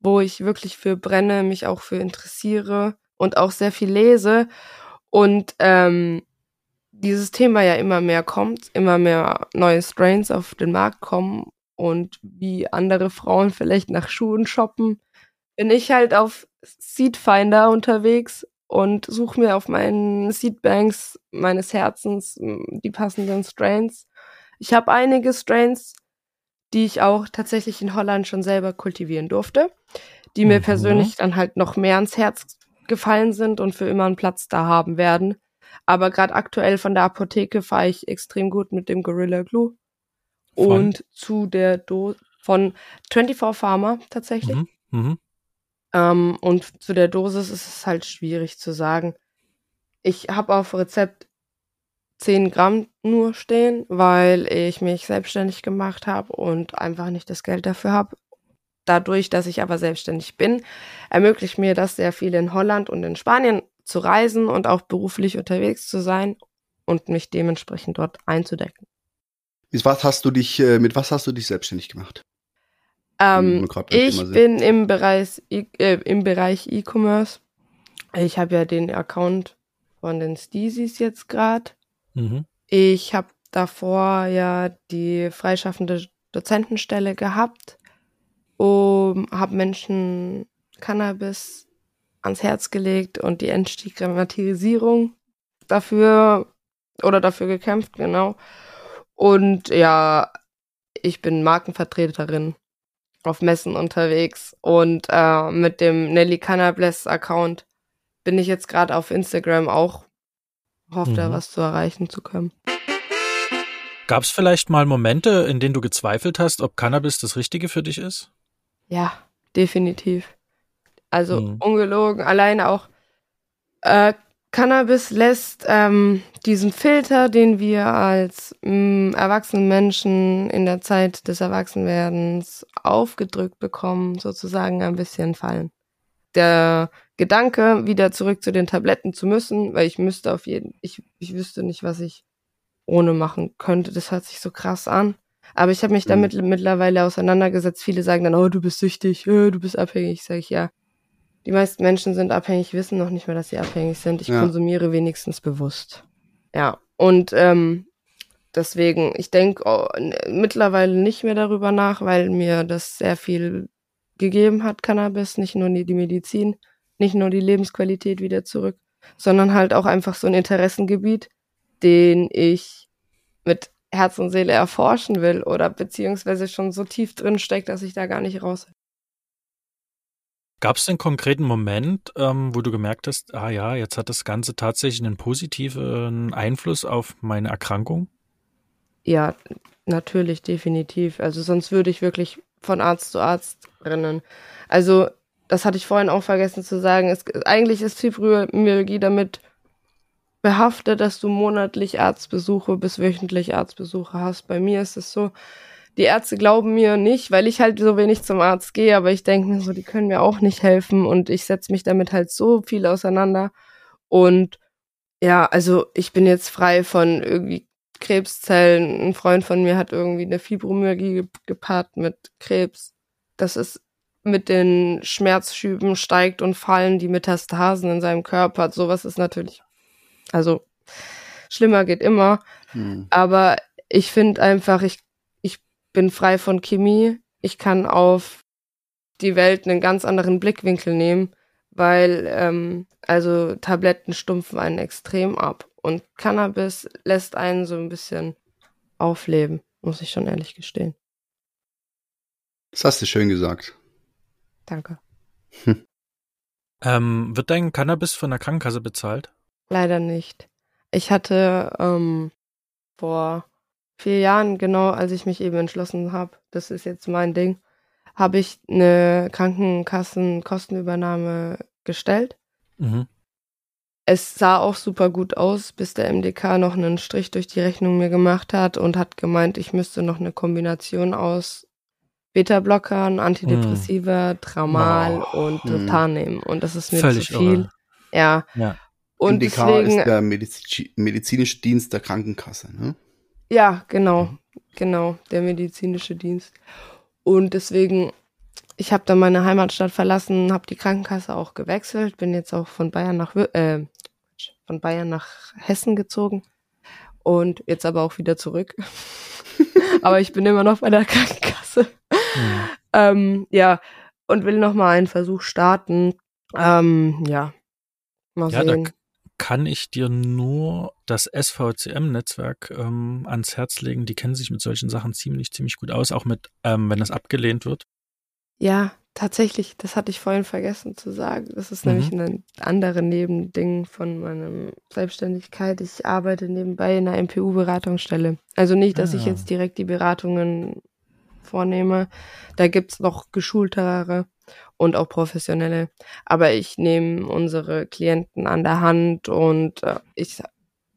wo ich wirklich für brenne, mich auch für interessiere und auch sehr viel lese. Und ähm, dieses Thema ja immer mehr kommt, immer mehr neue Strains auf den Markt kommen und wie andere Frauen vielleicht nach Schuhen shoppen, bin ich halt auf Seedfinder unterwegs und suche mir auf meinen Seedbanks meines Herzens die passenden Strains. Ich habe einige Strains, die ich auch tatsächlich in Holland schon selber kultivieren durfte, die mir mhm. persönlich dann halt noch mehr ans Herz gefallen sind und für immer einen Platz da haben werden. Aber gerade aktuell von der Apotheke fahre ich extrem gut mit dem Gorilla Glue. Von? Und zu der Dose von 24 Pharma tatsächlich. Mhm. Mhm. Ähm, und zu der Dosis ist es halt schwierig zu sagen. Ich habe auf Rezept 10 Gramm nur stehen, weil ich mich selbstständig gemacht habe und einfach nicht das Geld dafür habe. Dadurch, dass ich aber selbstständig bin, ermöglicht mir das sehr viel in Holland und in Spanien zu reisen und auch beruflich unterwegs zu sein und mich dementsprechend dort einzudecken. Mit was hast du dich, äh, mit was hast du dich selbstständig gemacht? Ähm, ich bin im Bereich äh, im Bereich E-Commerce. Ich habe ja den Account von den Steezys jetzt gerade. Mhm. Ich habe davor ja die freischaffende Dozentenstelle gehabt, um habe Menschen Cannabis ans Herz gelegt und die Entstigmatisierung dafür oder dafür gekämpft, genau. Und ja, ich bin Markenvertreterin auf Messen unterwegs und äh, mit dem Nelly Cannabis Account bin ich jetzt gerade auf Instagram auch. Hoffe, mhm. da was zu erreichen zu können. Gab es vielleicht mal Momente, in denen du gezweifelt hast, ob Cannabis das Richtige für dich ist? Ja, definitiv. Also mhm. ungelogen, alleine auch äh, Cannabis lässt ähm, diesen Filter, den wir als mh, erwachsenen Menschen in der Zeit des Erwachsenwerdens aufgedrückt bekommen, sozusagen ein bisschen fallen. Der Gedanke, wieder zurück zu den Tabletten zu müssen, weil ich müsste auf jeden, ich, ich wüsste nicht, was ich ohne machen könnte. Das hört sich so krass an. Aber ich habe mich damit mhm. mittlerweile auseinandergesetzt. Viele sagen dann, oh, du bist süchtig, oh, du bist abhängig. Sag ich, ja, die meisten Menschen sind abhängig, wissen noch nicht mehr, dass sie abhängig sind. Ich ja. konsumiere wenigstens bewusst. Ja, und ähm, deswegen, ich denke oh, mittlerweile nicht mehr darüber nach, weil mir das sehr viel gegeben hat, Cannabis, nicht nur die Medizin, nicht nur die Lebensqualität wieder zurück, sondern halt auch einfach so ein Interessengebiet, den ich mit Herz und Seele erforschen will oder beziehungsweise schon so tief drin steckt, dass ich da gar nicht raus Gab es einen konkreten Moment, ähm, wo du gemerkt hast, ah ja, jetzt hat das Ganze tatsächlich einen positiven Einfluss auf meine Erkrankung? Ja, natürlich, definitiv. Also sonst würde ich wirklich von Arzt zu Arzt rennen. Also das hatte ich vorhin auch vergessen zu sagen. Es, eigentlich ist Fibromyalgie damit behaftet, dass du monatlich Arztbesuche bis wöchentlich Arztbesuche hast. Bei mir ist es so, die Ärzte glauben mir nicht, weil ich halt so wenig zum Arzt gehe, aber ich denke mir so, die können mir auch nicht helfen und ich setze mich damit halt so viel auseinander. Und ja, also ich bin jetzt frei von irgendwie Krebszellen. Ein Freund von mir hat irgendwie eine Fibromyalgie gepaart mit Krebs. Das ist mit den Schmerzschüben steigt und fallen die Metastasen in seinem Körper. Sowas ist natürlich, also schlimmer geht immer. Hm. Aber ich finde einfach, ich, ich bin frei von Chemie. Ich kann auf die Welt einen ganz anderen Blickwinkel nehmen, weil ähm, also Tabletten stumpfen einen extrem ab. Und Cannabis lässt einen so ein bisschen aufleben, muss ich schon ehrlich gestehen. Das hast du schön gesagt. Danke. Hm. *laughs* Ähm, wird dein Cannabis von der Krankenkasse bezahlt? Leider nicht. Ich hatte ähm, vor vier Jahren, genau als ich mich eben entschlossen habe, das ist jetzt mein Ding, habe ich eine Krankenkassenkostenübernahme gestellt. Mhm. Es sah auch super gut aus, bis der MDK noch einen Strich durch die Rechnung mir gemacht hat und hat gemeint, ich müsste noch eine Kombination aus Beta-Blockern, Antidepressiva, hm. Tramal oh. und Totan hm. nehmen. Und das ist mir Völlig zu viel. Ja. ja. Und MDK deswegen, ist der Mediz medizinische Dienst der Krankenkasse, ne? Ja, genau. Genau, der medizinische Dienst. Und deswegen ich habe dann meine Heimatstadt verlassen, habe die Krankenkasse auch gewechselt, bin jetzt auch von Bayern nach äh, von Bayern nach Hessen gezogen und jetzt aber auch wieder zurück. *laughs* aber ich bin immer noch bei der Krankenkasse. Mhm. Ähm, ja, und will noch mal einen Versuch starten. Ähm, ja, mal ja, sehen. Da kann ich dir nur das SVCM-Netzwerk ähm, ans Herz legen. Die kennen sich mit solchen Sachen ziemlich, ziemlich gut aus, auch mit, ähm, wenn das abgelehnt wird. Ja, tatsächlich, das hatte ich vorhin vergessen zu sagen. Das ist mhm. nämlich ein anderes Nebending von meiner Selbstständigkeit. Ich arbeite nebenbei in einer MPU-Beratungsstelle. Also nicht, dass ah. ich jetzt direkt die Beratungen vornehme. Da gibt's noch geschultere und auch professionelle. Aber ich nehme unsere Klienten an der Hand und äh, ich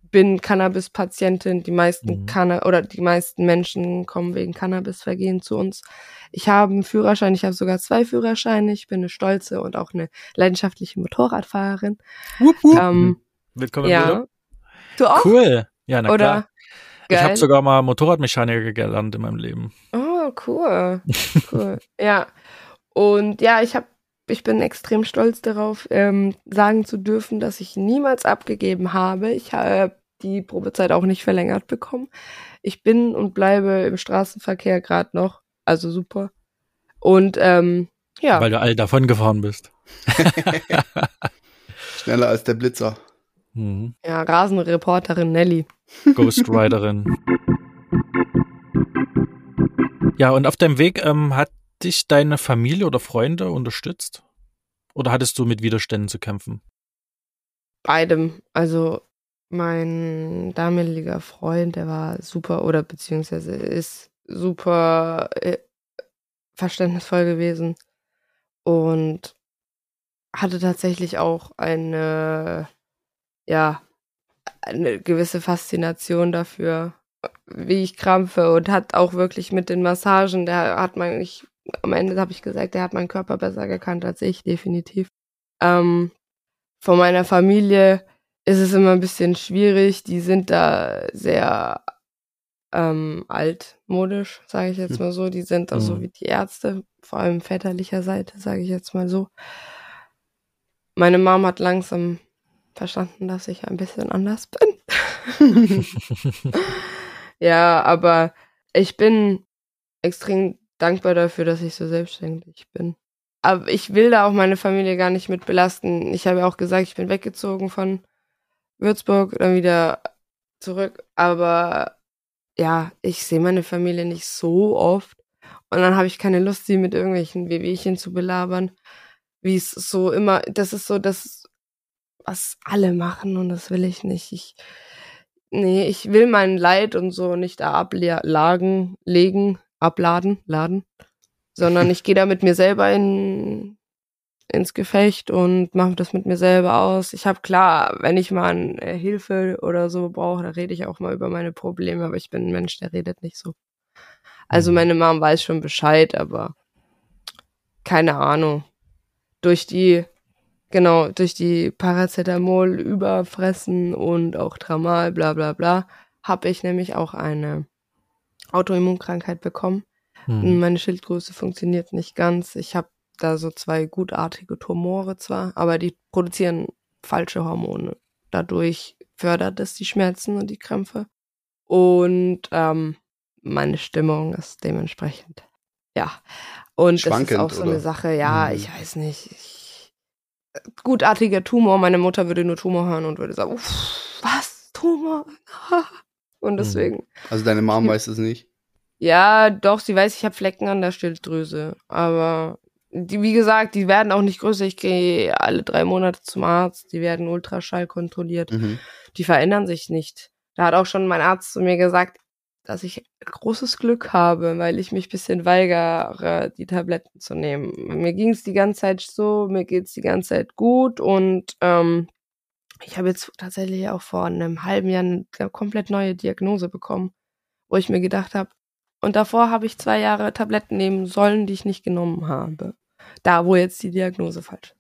bin Cannabis-Patientin. Die meisten mhm. Canna oder die meisten Menschen kommen wegen Cannabis-Vergehen zu uns. Ich habe einen Führerschein, ich habe sogar zwei Führerscheine. Ich bin eine stolze und auch eine leidenschaftliche Motorradfahrerin. Wupp, wupp. Ähm, Willkommen ja. Wieder. Du auch? Cool. Ja, na Oder? klar. Geil. Ich habe sogar mal Motorradmechaniker gelernt in meinem Leben. Oh, cool. cool. ja. Und ja, ich habe ich bin extrem stolz darauf, ähm, sagen zu dürfen, dass ich niemals abgegeben habe. Ich habe die Probezeit auch nicht verlängert bekommen. Ich bin und bleibe im Straßenverkehr gerade noch, also super. Und ähm, ja. Weil du all davon gefahren bist. *laughs* Schneller als der Blitzer. Mhm. Ja, Rasenreporterin Nelly. Ghostwriterin. *laughs* ja, und auf deinem Weg ähm, hat dich deine Familie oder Freunde unterstützt? Oder hattest du mit Widerständen zu kämpfen? Beidem. Also mein damaliger Freund, der war super oder beziehungsweise ist super äh, verständnisvoll gewesen und hatte tatsächlich auch eine, ja, eine gewisse Faszination dafür, wie ich krampfe und hat auch wirklich mit den Massagen, der hat man, am Ende habe ich gesagt, der hat meinen Körper besser gekannt als ich, definitiv. Ähm, von meiner Familie ist es immer ein bisschen schwierig. Die sind da sehr ähm, altmodisch, sage ich jetzt hm. mal so. Die sind auch mhm. so wie die Ärzte, vor allem väterlicher Seite, sage ich jetzt mal so. Meine Mom hat langsam verstanden, dass ich ein bisschen anders bin. *laughs* *laughs* ja, aber ich bin extrem dankbar dafür, dass ich so selbstständig bin. Aber ich will da auch meine Familie gar nicht mit belasten. Ich habe ja auch gesagt, ich bin weggezogen von Würzburg, dann wieder zurück. Aber ja, ich sehe meine Familie nicht so oft. Und dann habe ich keine Lust, sie mit irgendwelchen Wehwehchen zu belabern. wie es so immer, das ist so das, was alle machen und das will ich nicht. Ich, nee, ich will mein Leid und so nicht da ablagen, legen, abladen, laden, sondern ich gehe da mit mir selber in, ins Gefecht und mache das mit mir selber aus. Ich habe klar, wenn ich mal eine Hilfe oder so brauche, da rede ich auch mal über meine Probleme, aber ich bin ein Mensch, der redet nicht so. Also mhm. meine Mom weiß schon Bescheid, aber keine Ahnung. Durch die, genau, durch die Paracetamol überfressen und auch Tramal, bla bla bla, habe ich nämlich auch eine Autoimmunkrankheit bekommen. Hm. Meine Schilddrüse funktioniert nicht ganz. Ich habe da so zwei gutartige Tumore zwar, aber die produzieren falsche Hormone. Dadurch fördert es die Schmerzen und die Krämpfe. Und ähm, meine Stimmung ist dementsprechend. Ja. Und Schwankend, das ist auch so oder? eine Sache, ja, hm. ich weiß nicht. Ich, gutartiger Tumor, meine Mutter würde nur Tumor hören und würde sagen, uff, was? Tumor? *laughs* und hm. deswegen. Also deine Mom weiß es nicht? Ja, doch, sie weiß, ich habe Flecken an der Schilddrüse. Aber die, wie gesagt, die werden auch nicht größer. Ich gehe alle drei Monate zum Arzt. Die werden Ultraschall kontrolliert. Mhm. Die verändern sich nicht. Da hat auch schon mein Arzt zu mir gesagt, dass ich großes Glück habe, weil ich mich bisschen weigere, die Tabletten zu nehmen. Mir ging es die ganze Zeit so, mir geht's die ganze Zeit gut und ähm, ich habe jetzt tatsächlich auch vor einem halben Jahr eine komplett neue Diagnose bekommen, wo ich mir gedacht habe, und davor habe ich zwei Jahre Tabletten nehmen sollen, die ich nicht genommen habe. Da, wo jetzt die Diagnose falsch.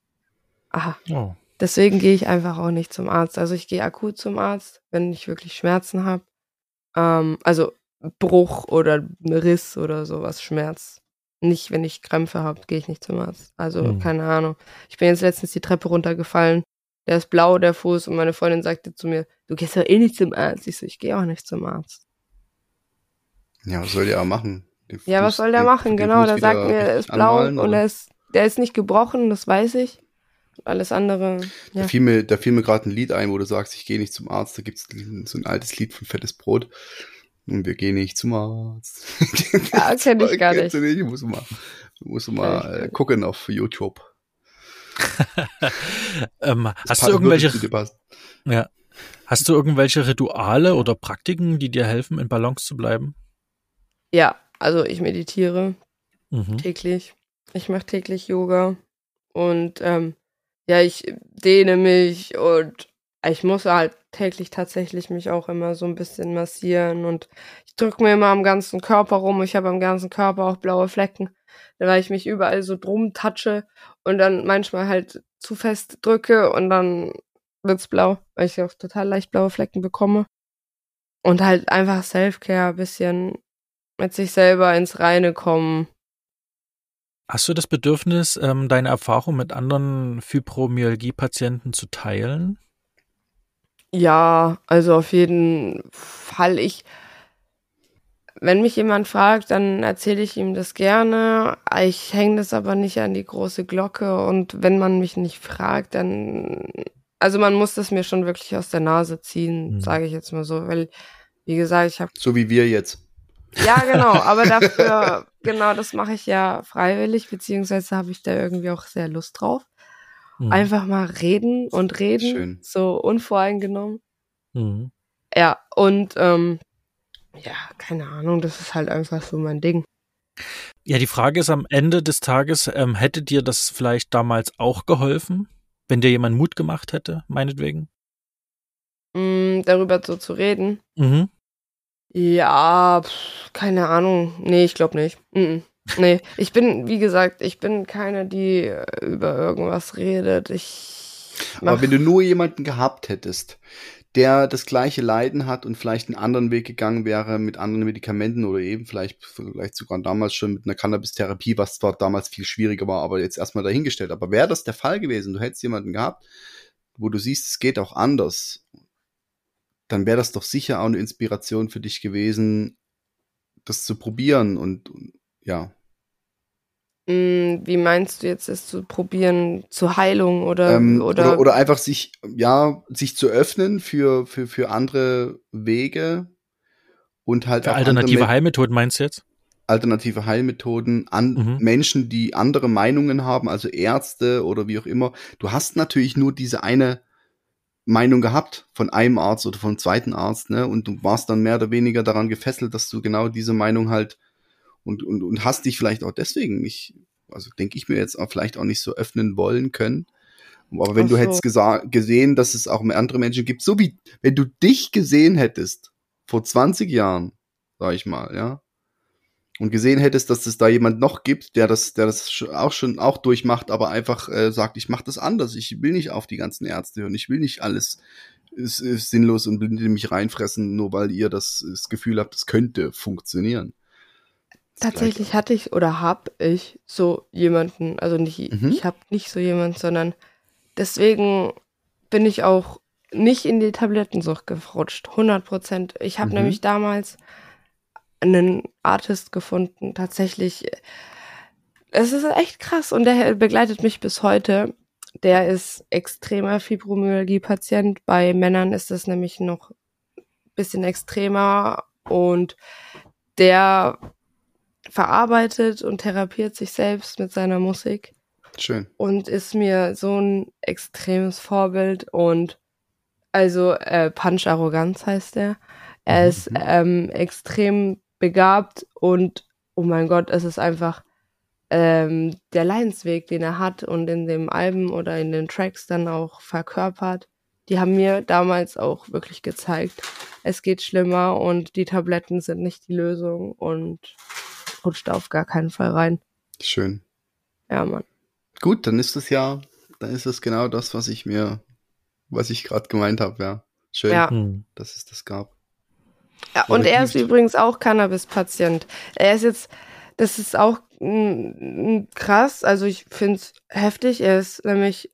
Aha. Oh. Deswegen gehe ich einfach auch nicht zum Arzt. Also ich gehe akut zum Arzt, wenn ich wirklich Schmerzen habe. Ähm, also Bruch oder Riss oder sowas, Schmerz. Nicht, wenn ich Krämpfe habe, gehe ich nicht zum Arzt. Also hm. keine Ahnung. Ich bin jetzt letztens die Treppe runtergefallen. Der ist blau, der Fuß, und meine Freundin sagte zu mir, du gehst doch eh nicht zum Arzt. Ich so, ich gehe auch nicht zum Arzt. Ja, was soll der machen? Den ja, Fuß, was soll der den, machen? Den genau, der sagt mir, er ist blau anmalen, und er ist, der ist nicht gebrochen, das weiß ich. Alles andere. Ja. Da fiel mir, da fiel mir gerade ein Lied ein, wo du sagst, ich gehe nicht zum Arzt. Da gibt es so ein altes Lied von Fettes Brot. Und wir gehen nicht zum Arzt. Ja, kenne *laughs* ich gar nicht. nicht. Musst du mal, musst du mal äh, gucken auf YouTube. *laughs* ähm, hast du irgendwelche, ja, hast du irgendwelche Rituale oder Praktiken, die dir helfen, in Balance zu bleiben? Ja, also ich meditiere mhm. täglich. Ich mache täglich Yoga und ähm, ja, ich dehne mich und ich muss halt täglich tatsächlich mich auch immer so ein bisschen massieren und drücke mir immer am ganzen Körper rum. Ich habe am ganzen Körper auch blaue Flecken, weil ich mich überall so drum touche und dann manchmal halt zu fest drücke und dann wird's blau, weil ich auch total leicht blaue Flecken bekomme. Und halt einfach Selfcare, bisschen mit sich selber ins Reine kommen. Hast du das Bedürfnis, ähm, deine Erfahrung mit anderen Fibromyalgie-Patienten zu teilen? Ja, also auf jeden Fall. Ich, wenn mich jemand fragt, dann erzähle ich ihm das gerne. Ich hänge das aber nicht an die große Glocke. Und wenn man mich nicht fragt, dann, also man muss das mir schon wirklich aus der Nase ziehen, mhm. sage ich jetzt mal so, weil, wie gesagt, ich habe. So wie wir jetzt. Ja, genau, *laughs* aber dafür, genau, das mache ich ja freiwillig, beziehungsweise habe ich da irgendwie auch sehr Lust drauf. Mhm. Einfach mal reden und reden, Schön. so unvoreingenommen. Mhm. Ja, und ähm, ja, keine Ahnung, das ist halt einfach so mein Ding. Ja, die Frage ist am Ende des Tages, ähm, hätte dir das vielleicht damals auch geholfen, wenn dir jemand Mut gemacht hätte, meinetwegen? Mm, darüber so zu reden. Mhm. Ja, pf, keine Ahnung. Nee, ich glaube nicht. Mm Nee, ich bin, wie gesagt, ich bin keine, die äh, über irgendwas redet. Ich. Aber wenn du nur jemanden gehabt hättest, der das gleiche Leiden hat und vielleicht einen anderen Weg gegangen wäre mit anderen Medikamenten oder eben vielleicht, vielleicht sogar damals schon mit einer Cannabis-Therapie, was zwar damals viel schwieriger war, aber jetzt erstmal dahingestellt. Aber wäre das der Fall gewesen, du hättest jemanden gehabt, wo du siehst, es geht auch anders dann wäre das doch sicher auch eine Inspiration für dich gewesen, das zu probieren und, ja. Mm, wie meinst du jetzt, es zu probieren zur Heilung oder, ähm, oder, oder, oder einfach sich, ja, sich zu öffnen für, für, für andere Wege und halt für alternative Heilmethoden meinst du jetzt? alternative Heilmethoden an Mhm. Menschen, die andere Meinungen haben, also Ärzte oder wie auch immer. Du hast natürlich nur diese eine Meinung gehabt von einem Arzt oder vom zweiten Arzt, ne? Und du warst dann mehr oder weniger daran gefesselt, dass du genau diese Meinung halt und, und, und hast dich vielleicht auch deswegen nicht, also denke ich mir jetzt auch vielleicht auch nicht so öffnen wollen können. Aber wenn Ach du so. hättest gesehen, dass es auch andere Menschen gibt, so wie wenn du dich gesehen hättest vor 20 Jahren, sag ich mal, ja, und gesehen hättest, dass es da jemand noch gibt, der das, der das auch schon auch durchmacht, aber einfach äh, sagt, ich mache das anders, ich will nicht auf die ganzen Ärzte hören, ich will nicht alles ist, ist sinnlos und blind in mich reinfressen, nur weil ihr das, das Gefühl habt, es könnte funktionieren. Tatsächlich hatte ich oder habe ich so jemanden, also nicht, Mhm. ich habe nicht so jemanden, sondern deswegen bin ich auch nicht in die Tablettensucht gerutscht, 100 Prozent. Ich habe Mhm. nämlich damals einen Artist gefunden, tatsächlich. Es ist echt krass und der begleitet mich bis heute. Der ist extremer Fibromyalgie-Patient. Bei Männern ist das nämlich noch ein bisschen extremer und der verarbeitet und therapiert sich selbst mit seiner Musik Schön. und ist mir so ein extremes Vorbild und also äh, Punch Arroganz heißt er. Er Mhm. ist ähm, extrem begabt und oh mein Gott, es ist einfach ähm, der Leidensweg, den er hat und in dem Alben oder in den Tracks dann auch verkörpert. Die haben mir damals auch wirklich gezeigt, es geht schlimmer und die Tabletten sind nicht die Lösung und rutscht auf gar keinen Fall rein. Schön. Ja, Mann. Gut, dann ist es ja, dann ist es genau das, was ich mir, was ich gerade gemeint habe, ja. Schön, Ja. Hm. dass es das gab. Ja, und er ist übrigens auch Cannabis-Patient. Er ist jetzt, das ist auch mm, krass, also ich finde es heftig. Er ist nämlich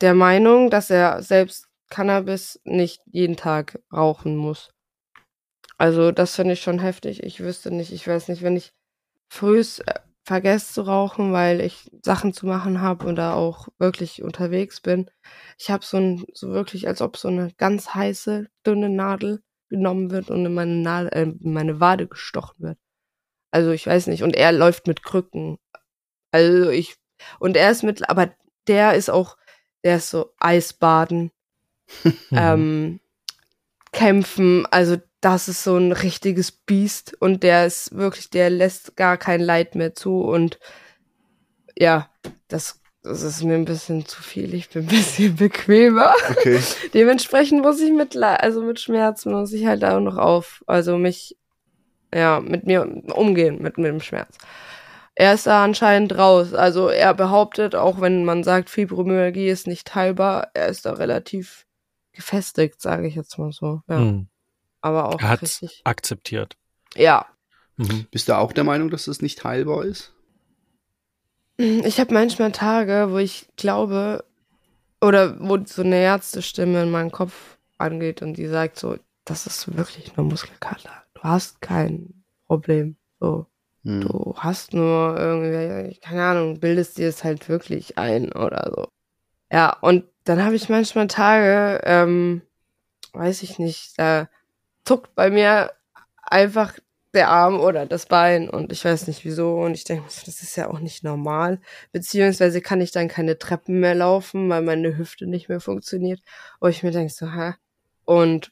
der Meinung, dass er selbst Cannabis nicht jeden Tag rauchen muss. Also das finde ich schon heftig. Ich wüsste nicht, ich weiß nicht, wenn ich frühs äh, vergesse zu rauchen, weil ich Sachen zu machen habe oder auch wirklich unterwegs bin. Ich habe so ein, so wirklich, als ob so eine ganz heiße, dünne Nadel genommen wird und in meine, Nadel, äh, in meine Wade gestochen wird. Also ich weiß nicht. Und er läuft mit Krücken. Also ich, und er ist mit, aber der ist auch, der ist so Eisbaden, *laughs* ähm, kämpfen. Also das ist so ein richtiges Biest und der ist wirklich, der lässt gar kein Leid mehr zu und ja, das, das ist mir ein bisschen zu viel. Ich bin ein *laughs* bisschen bequemer. Okay. *laughs* Dementsprechend muss ich mit, Le- also mit Schmerzen muss ich halt auch noch auf, also mich, ja, mit mir umgehen, mit, mit dem Schmerz. Er ist da anscheinend raus. Also er behauptet, auch wenn man sagt, Fibromyalgie ist nicht heilbar, er ist da relativ gefestigt, sage ich jetzt mal so. Ja. Hm. Aber auch Er hat richtig. akzeptiert. Ja. Mhm. Bist du auch der Meinung, dass das nicht heilbar ist? Ich habe manchmal Tage, wo ich glaube, oder wo so eine Ärztestimme in meinen Kopf angeht und die sagt so, das ist wirklich nur Muskelkater. Du hast kein Problem. So, Hm. du hast nur irgendwie, keine Ahnung, bildest dir es halt wirklich ein oder so. Ja, und dann habe ich manchmal Tage, ähm, weiß ich nicht, da zuckt bei mir einfach der Arm oder das Bein und ich weiß nicht wieso und ich denke, das ist ja auch nicht normal. Beziehungsweise kann ich dann keine Treppen mehr laufen, weil meine Hüfte nicht mehr funktioniert. Und ich mir denke so, hä? Und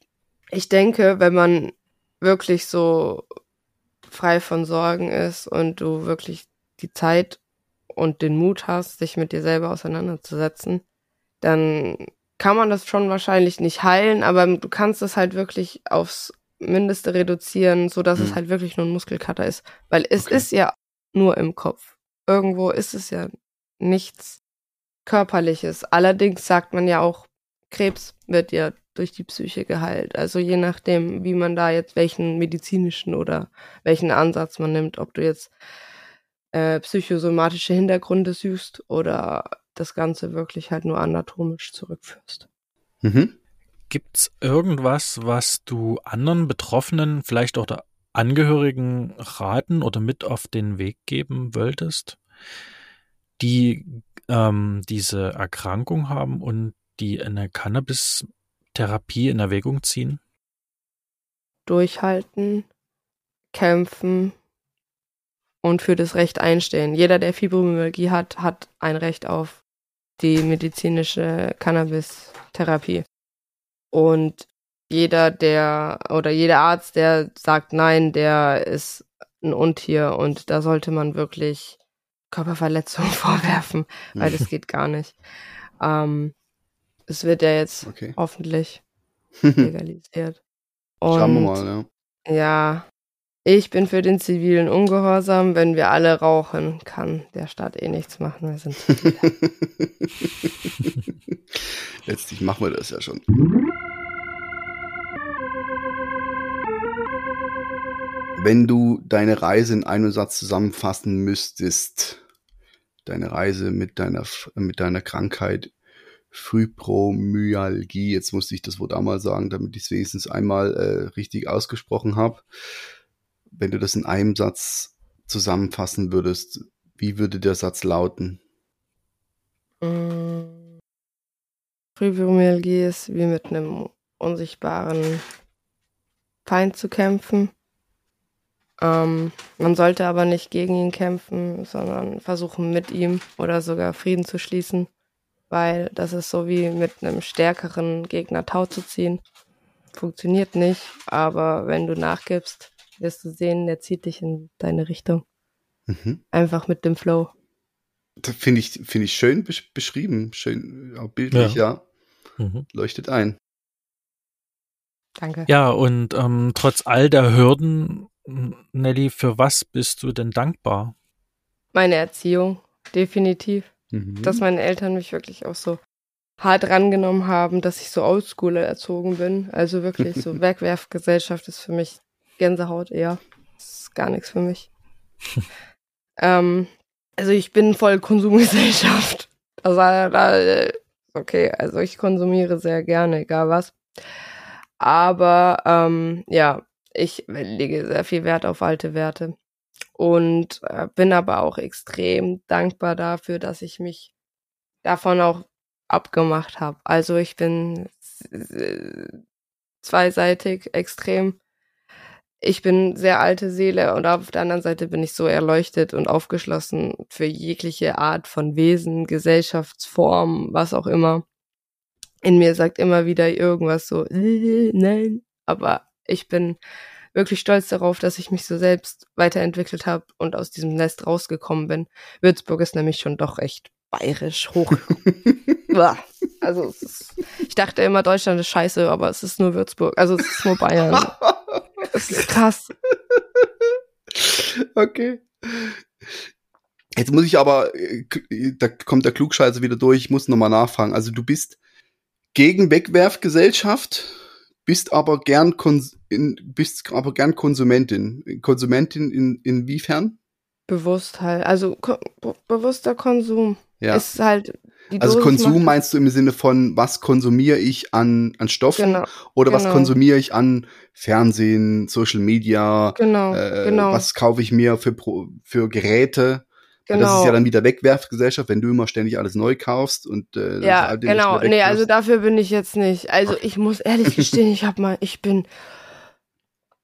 ich denke, wenn man wirklich so frei von Sorgen ist und du wirklich die Zeit und den Mut hast, dich mit dir selber auseinanderzusetzen, dann kann man das schon wahrscheinlich nicht heilen, aber du kannst es halt wirklich aufs Mindeste reduzieren, so dass es Hm. halt wirklich nur ein Muskelkater ist, weil es Okay. ist ja nur im Kopf. Irgendwo ist es ja nichts körperliches. Allerdings sagt man ja auch, Krebs wird ja durch die Psyche geheilt. Also je nachdem, wie man da jetzt welchen medizinischen oder welchen Ansatz man nimmt, ob du jetzt äh, psychosomatische Hintergründe suchst oder das Ganze wirklich halt nur anatomisch zurückführst. Mhm. Gibt's irgendwas, was du anderen Betroffenen, vielleicht auch der Angehörigen raten oder mit auf den Weg geben wolltest, die ähm, diese Erkrankung haben und die eine Cannabis-Therapie in Erwägung ziehen? Durchhalten, kämpfen und für das Recht einstehen. Jeder, der Fibromyalgie hat, hat ein Recht auf die medizinische Cannabis-Therapie. Und jeder, der oder jeder Arzt, der sagt nein, der ist ein Untier und da sollte man wirklich Körperverletzung *laughs* vorwerfen, weil das geht gar nicht. Ähm, es wird ja jetzt Okay. hoffentlich *laughs* legalisiert. Und Schauen wir mal, ja. ja, ich bin für den zivilen Ungehorsam. Wenn wir alle rauchen, kann der Staat eh nichts machen. Wir sind. *laughs* Letztlich machen wir das ja schon. Wenn du deine Reise in einem Satz zusammenfassen müsstest, deine Reise mit deiner, mit deiner Krankheit Fibromyalgie, jetzt musste ich das Wort einmal sagen, damit ich es wenigstens einmal äh, richtig ausgesprochen habe. Wenn du das in einem Satz zusammenfassen würdest, wie würde der Satz lauten? Mm. Fibromyalgie ist wie mit einem unsichtbaren Feind zu kämpfen. Ähm, man sollte aber nicht gegen ihn kämpfen, sondern versuchen mit ihm oder sogar Frieden zu schließen, weil das ist so wie mit einem stärkeren Gegner Tau zu ziehen. Funktioniert nicht, aber wenn du nachgibst, wirst du sehen, der zieht dich in deine Richtung. Mhm. Einfach mit dem Flow. Das finde ich, finde ich schön besch beschrieben, schön auch bildlich, ja. Mhm. Leuchtet ein. Danke. Ja, und ähm, trotz all der Hürden, Nelly, für was bist du denn dankbar? Meine Erziehung, definitiv. Mhm. dass meine Eltern mich wirklich auch so hart rangenommen haben, dass ich so oldschool erzogen bin. Also wirklich so *laughs* Wegwerfgesellschaft ist für mich Gänsehaut eher. Das ist gar nichts für mich. *laughs* ähm, also ich bin voll Konsumgesellschaft. Also da, äh, okay, also ich konsumiere sehr gerne, egal was. Aber ähm, ja, ich lege sehr viel Wert auf alte Werte und äh, bin aber auch extrem dankbar dafür, dass ich mich davon auch abgemacht habe. Also ich bin äh, zweiseitig extrem. Ich bin sehr alte Seele und auf der anderen Seite bin ich so erleuchtet und aufgeschlossen für jegliche Art von Wesen, Gesellschaftsform, was auch immer. In mir sagt immer wieder irgendwas so, äh, nein, aber ich bin wirklich stolz darauf, dass ich mich so selbst weiterentwickelt habe und aus diesem Nest rausgekommen bin. Würzburg ist nämlich schon doch echt bayerisch hoch. *laughs* Also es ist, ich dachte immer, Deutschland ist scheiße, aber es ist nur Würzburg. Also es ist nur Bayern. *laughs* Krass. *laughs* okay. Jetzt muss ich aber, äh, da kommt der Klugscheißer wieder durch, ich muss nochmal nachfragen. Also du bist gegen Wegwerfgesellschaft, bist aber gern Kons in, bist aber gern Konsumentin. Konsumentin in, inwiefern? Bewusst halt. Also ko bewusster Konsum Ja. ist halt also Konsum meinst du im Sinne von, was konsumiere ich an, an Stoffen Genau, oder was genau. konsumiere ich an Fernsehen, Social Media, genau, äh, genau, was kaufe ich mir für, für Geräte? Genau. Das ist ja dann wieder Wegwerfgesellschaft, wenn du immer ständig alles neu kaufst und äh, das Ja, genau. Nee, also dafür bin ich jetzt nicht. Also ich muss ehrlich *laughs* gestehen, ich habe mal, ich bin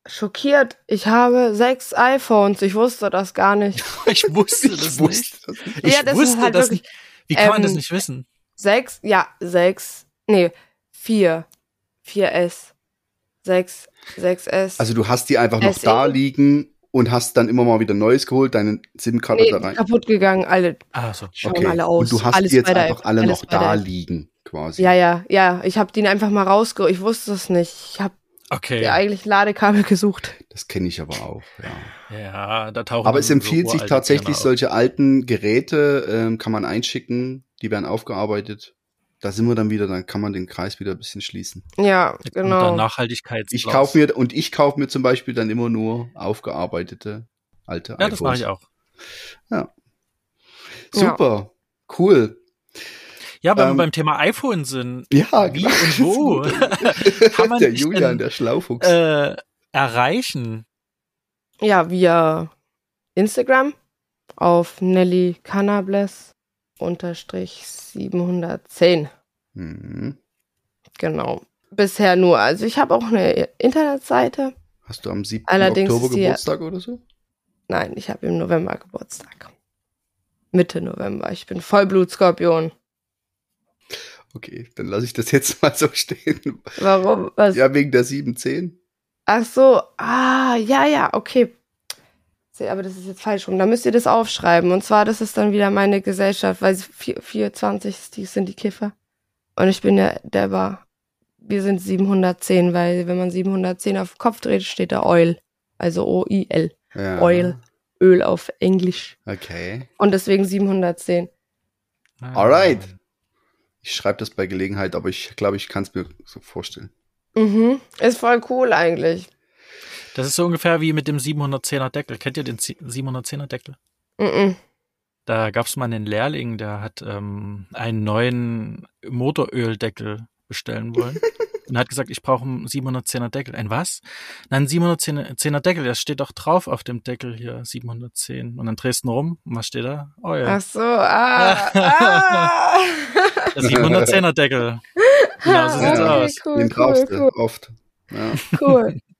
schockiert. Ich habe sechs iPhones. Ich wusste das gar nicht. *laughs* Ich wusste *laughs* Ich das nicht. wusste das nicht. Ich Ja, das ist wusste halt das wirklich- nicht. Wie kann man das ähm, nicht wissen? Sechs? Ja, sechs. Nee, vier. 4S. Sechs. 6S. Also du hast die einfach noch SE? da liegen und hast dann immer mal wieder Neues geholt, deine SIM-Karte nee, da rein. kaputt gegangen, alle. Ah, so. Schauen alle aus. Und du hast Alles die jetzt einfach alle noch da liegen, quasi. Ja, ja, ja. Ich habe den einfach mal rausge... Ich wusste es nicht. Ich habe Okay. ja eigentlich Ladekabel gesucht. Das kenne ich aber auch, ja. Ja, da tauchen Aber dann es empfiehlt so sich tatsächlich, solche alten Geräte ähm, kann man einschicken, die werden aufgearbeitet. Da sind wir dann wieder, dann kann man den Kreis wieder ein bisschen schließen. Ja, genau. unter Nachhaltigkeits Ich kaufe mir, und ich kaufe mir zum Beispiel dann immer nur aufgearbeitete alte Ja, das mache ich auch. Super, cool. Ja, wenn Ähm, wir beim Thema iPhone sind, Ja, wie klar. und wo *laughs* *laughs* kann man der Julian, denn, der Schlaufuchs. äh, erreichen? Ja, via Instagram auf Nelly Cannables unterstrich 710. Mhm. Genau. Bisher nur. Also ich habe auch eine Internetseite. Hast du am 7. Allerdings Oktober Geburtstag oder so? Nein, ich habe im November Geburtstag. Mitte November. Ich bin Vollblutskorpion. Okay, dann lasse ich das jetzt *laughs* mal so stehen. Warum? Was? Ja, wegen der 710. Ach so, ah, ja, ja, okay. Aber das ist jetzt falsch rum. Da müsst ihr das aufschreiben. Und zwar, das ist dann wieder meine Gesellschaft, weil 4, 420 die sind die Kiffer. Und ich bin ja, der war, wir sind 710, weil wenn man 710 auf den Kopf dreht, steht da Oil. Also O-I-L. Ja. Oil. Öl auf Englisch. Okay. Und deswegen 710. Alright. Ich schreibe das bei Gelegenheit, aber ich glaube, ich kann es mir so vorstellen. Mhm. Ist voll cool eigentlich. Das ist so ungefähr wie mit dem 710er Deckel. Kennt ihr den 710er Deckel? Mhm. Da gab es mal einen Lehrling, der hat ähm, einen neuen Motoröldeckel bestellen wollen. *laughs* und hat gesagt, ich brauche einen 710er Deckel. Ein was? Nein, ein 710er Deckel, das steht doch drauf auf dem Deckel hier, 710. Und dann drehst du ihn rum, und was steht da? Oh ja, Ach so, ah, ah. *laughs* der 710er Deckel. Genau so sieht's Okay, aus. Cool, Den cool, brauchst du cool, oft. Ja. cool. *laughs*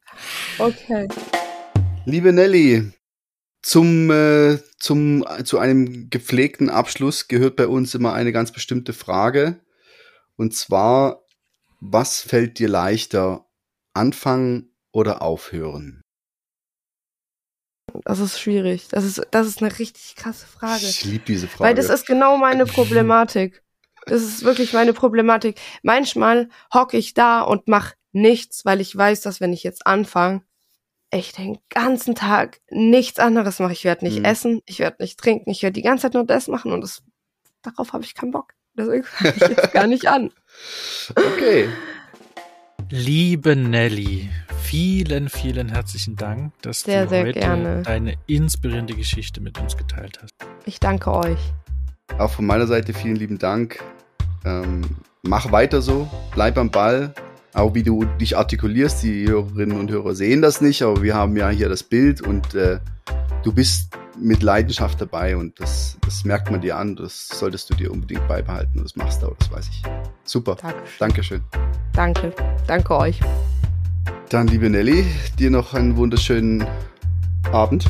Okay. Liebe Nelly, zum, äh, zum, zu einem gepflegten Abschluss gehört bei uns immer eine ganz bestimmte Frage. Und zwar, was fällt dir leichter, anfangen oder aufhören? Das ist schwierig. Das ist, das ist eine richtig krasse Frage. Ich liebe diese Frage. Weil das ist genau meine *laughs* Problematik. Das ist wirklich meine Problematik. Manchmal hocke ich da und mach nichts, weil ich weiß, dass wenn ich jetzt anfange, ich den ganzen Tag nichts anderes mache. Ich werde nicht Mhm. essen, ich werde nicht trinken, ich werde die ganze Zeit nur das machen und das, darauf habe ich keinen Bock. Deswegen *laughs* fange ich jetzt gar nicht an. okay. Liebe Nelly, vielen, vielen herzlichen Dank, dass Sehr, du sehr heute gerne. deine inspirierende Geschichte mit uns geteilt hast. Ich danke euch. Auch von meiner Seite vielen lieben Dank. Ähm, mach weiter so, bleib am Ball. Auch wie du dich artikulierst, die Hörerinnen und Hörer sehen das nicht, aber wir haben ja hier das Bild und äh, du bist mit Leidenschaft dabei und das, das merkt man dir an. Das solltest du dir unbedingt beibehalten und das machst du auch, das weiß ich. Super, Dankeschön. Dankeschön. Danke. Danke euch. Dann, liebe Nelly, dir noch einen wunderschönen Abend.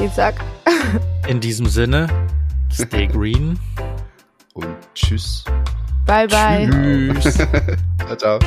Ich sag In diesem Sinne, stay *laughs* green. Und tschüss. bye bye. Tschüss. *laughs* ciao, ciao.